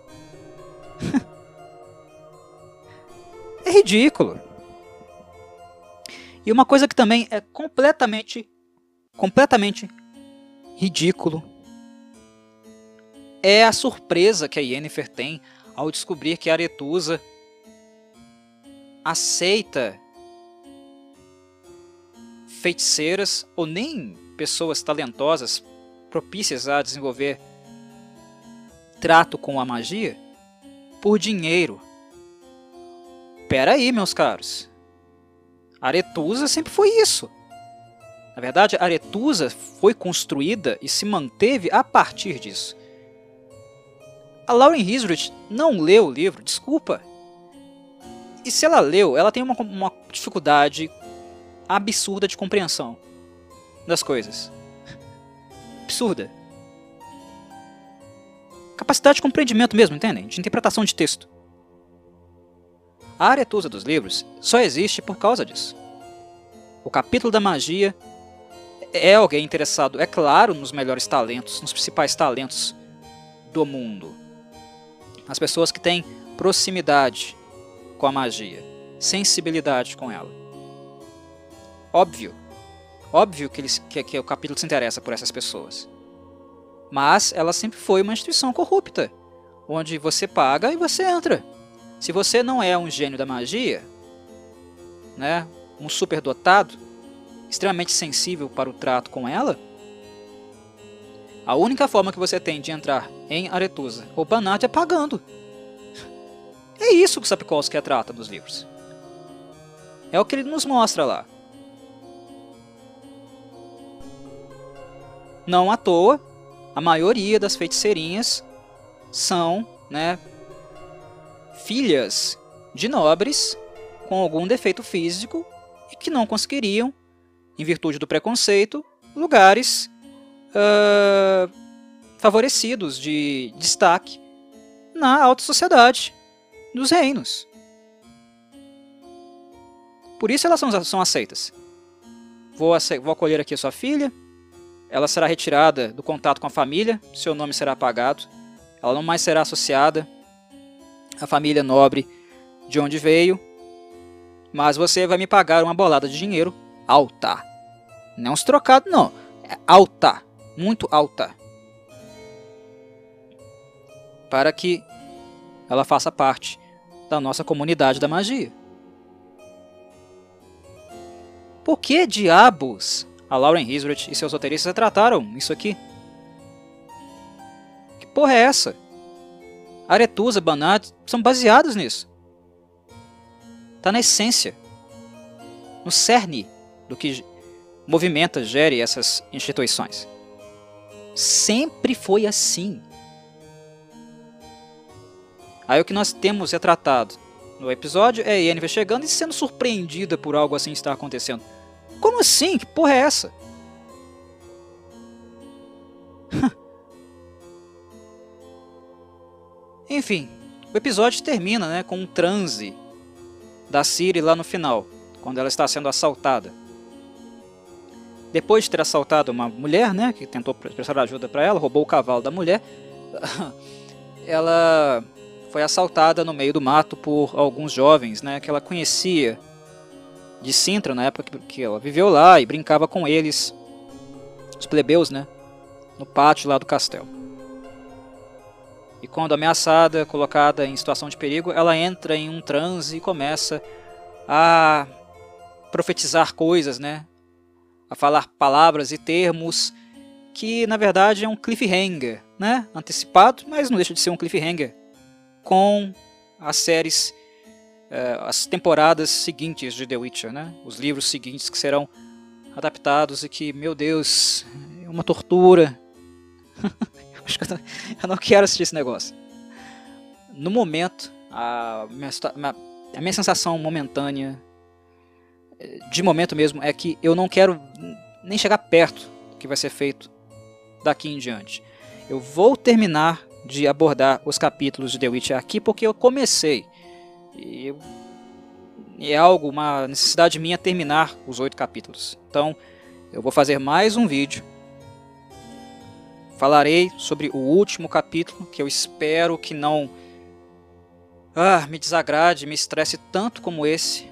é ridículo. E uma coisa que também é completamente, completamente ridículo é a surpresa que a Yennefer tem ao descobrir que a Aretusa aceita feiticeiras ou nem pessoas talentosas propícias a desenvolver trato com a magia por dinheiro. Pera aí, meus caros. Aretusa sempre foi isso. Na verdade, Aretusa foi construída e se manteve a partir disso. A Lauren Hisrich não leu o livro, desculpa. E se ela leu, ela tem uma, uma dificuldade absurda de compreensão das coisas. Absurda. Capacidade de compreendimento mesmo, entendem? De interpretação de texto. A aretusa dos livros só existe por causa disso. O capítulo da magia é alguém interessado, é claro, nos melhores talentos, nos principais talentos do mundo as pessoas que têm proximidade com a magia, sensibilidade com ela. Óbvio, óbvio que, eles, que, que o capítulo se interessa por essas pessoas. Mas ela sempre foi uma instituição corrupta, onde você paga e você entra. Se você não é um gênio da magia, né, um superdotado, extremamente sensível para o trato com ela, a única forma que você tem de entrar em Aretusa ou Banat é pagando. É isso que Sapkowski trata nos livros. É o que ele nos mostra lá. Não à toa, a maioria das feiticeirinhas são né, filhas de nobres com algum defeito físico e que não conseguiriam, em virtude do preconceito, lugares uh, favorecidos de destaque na alta sociedade dos reinos. Por isso elas são, são aceitas. Vou, vou acolher aqui a sua filha, ela será retirada do contato com a família, seu nome será apagado, ela não mais será associada à família nobre de onde veio, mas você vai me pagar uma bolada de dinheiro alta. Não uns trocados, não. É alta. Muito alta. Para que ela faça parte da nossa comunidade da magia. Por que diabos a Lauren Hisrich e seus roteiristas trataram isso aqui? Que porra é essa? Aretusa, Banat são baseados nisso. Tá na essência, no cerne do que movimenta, gere essas instituições. Sempre foi assim. Aí o que nós temos retratado no episódio é Yennefer chegando e sendo surpreendida por algo assim estar acontecendo. Como assim? Que porra é essa? Enfim, o episódio termina né, com um transe da Ciri lá no final, quando ela está sendo assaltada. Depois de ter assaltado uma mulher, né, que tentou prestar ajuda para ela, roubou o cavalo da mulher, ela foi assaltada no meio do mato por alguns jovens, né, que ela conhecia de Sintra na época que ela viveu lá e brincava com eles, os plebeus, né, no pátio lá do castelo. E quando ameaçada, colocada em situação de perigo, ela entra em um transe e começa a profetizar coisas, né? A falar palavras e termos que na verdade é um cliffhanger, né? Antecipado, mas não deixa de ser um cliffhanger com as séries, as temporadas seguintes de The Witcher, né? Os livros seguintes que serão adaptados e que, meu Deus, é uma tortura. eu não quero assistir esse negócio. No momento, a minha, a minha sensação momentânea, eh, de momento mesmo, é que eu não quero nem chegar perto do que vai ser feito daqui em diante. Eu vou terminar de abordar os capítulos de The Witcher aqui porque eu comecei. E é algo, uma necessidade minha terminar os oito capítulos. Então, eu vou fazer mais um vídeo. Falarei sobre o último capítulo, que eu espero que não ah, me desagrade, me estresse tanto como esse.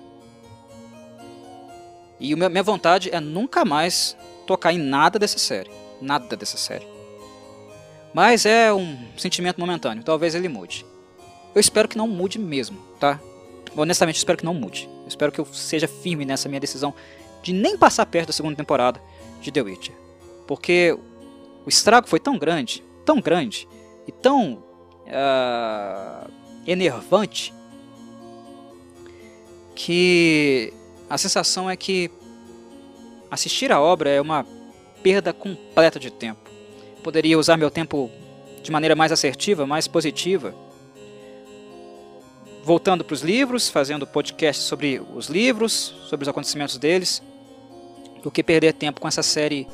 E minha vontade é nunca mais tocar em nada dessa série. Nada dessa série. Mas é um sentimento momentâneo, talvez ele mude. Eu espero que não mude mesmo, tá? Honestamente, espero que não mude. Eu espero que eu seja firme nessa minha decisão de nem passar perto da segunda temporada de The Witcher. Porque o estrago foi tão grande, tão grande e tão uh, enervante que a sensação é que assistir a obra é uma perda completa de tempo. Poderia usar meu tempo de maneira mais assertiva, mais positiva, voltando para os livros, fazendo podcast sobre os livros, sobre os acontecimentos deles, do que perder tempo com essa série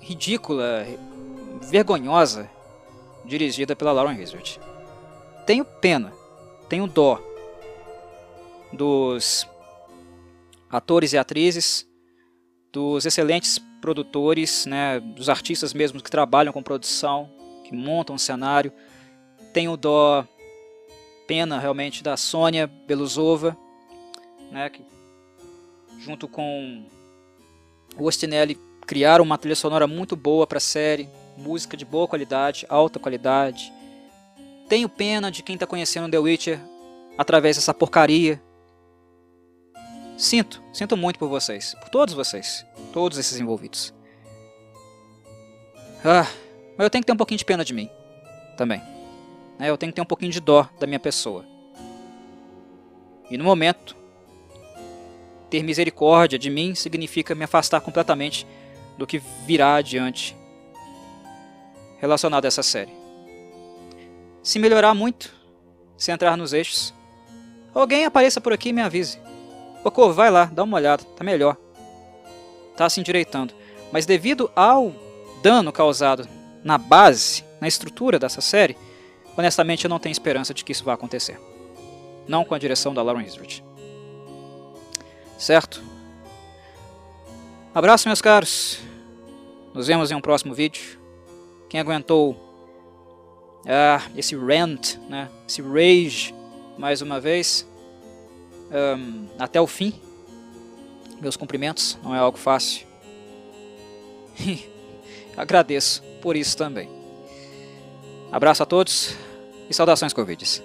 ridícula, vergonhosa, dirigida pela Lauren Hazard. Tenho pena, tenho dó dos atores e atrizes, dos excelentes produtores, né, dos artistas mesmo que trabalham com produção, que montam um cenário. Tenho dó, pena realmente da Sônia Belusova, né, que junto com o Ostinelli criaram uma trilha sonora muito boa para a série, música de boa qualidade, alta qualidade, tenho pena de quem está conhecendo The Witcher através dessa porcaria. Sinto, sinto muito por vocês, por todos vocês, todos esses envolvidos. Ah, mas eu tenho que ter um pouquinho de pena de mim, também. Né, eu tenho que ter um pouquinho de dó da minha pessoa. E no momento, ter misericórdia de mim significa me afastar completamente do que virá adiante relacionado a essa série. se melhorar muito, se entrar nos eixos, alguém apareça por aqui e me avise. Ô Corvo, vai lá, dá uma olhada, tá melhor. Tá se endireitando. Mas devido ao dano causado na base, na estrutura dessa série, honestamente eu não tenho esperança de que isso vá acontecer. Não com a direção da Lauren Isrich. Certo? Abraço, meus caros. Nos vemos em um próximo vídeo. Quem aguentou ah, esse rant, né, esse rage, mais uma vez, um, até o fim. Meus cumprimentos, não é algo fácil. Agradeço por isso também. Abraço a todos e saudações Covides.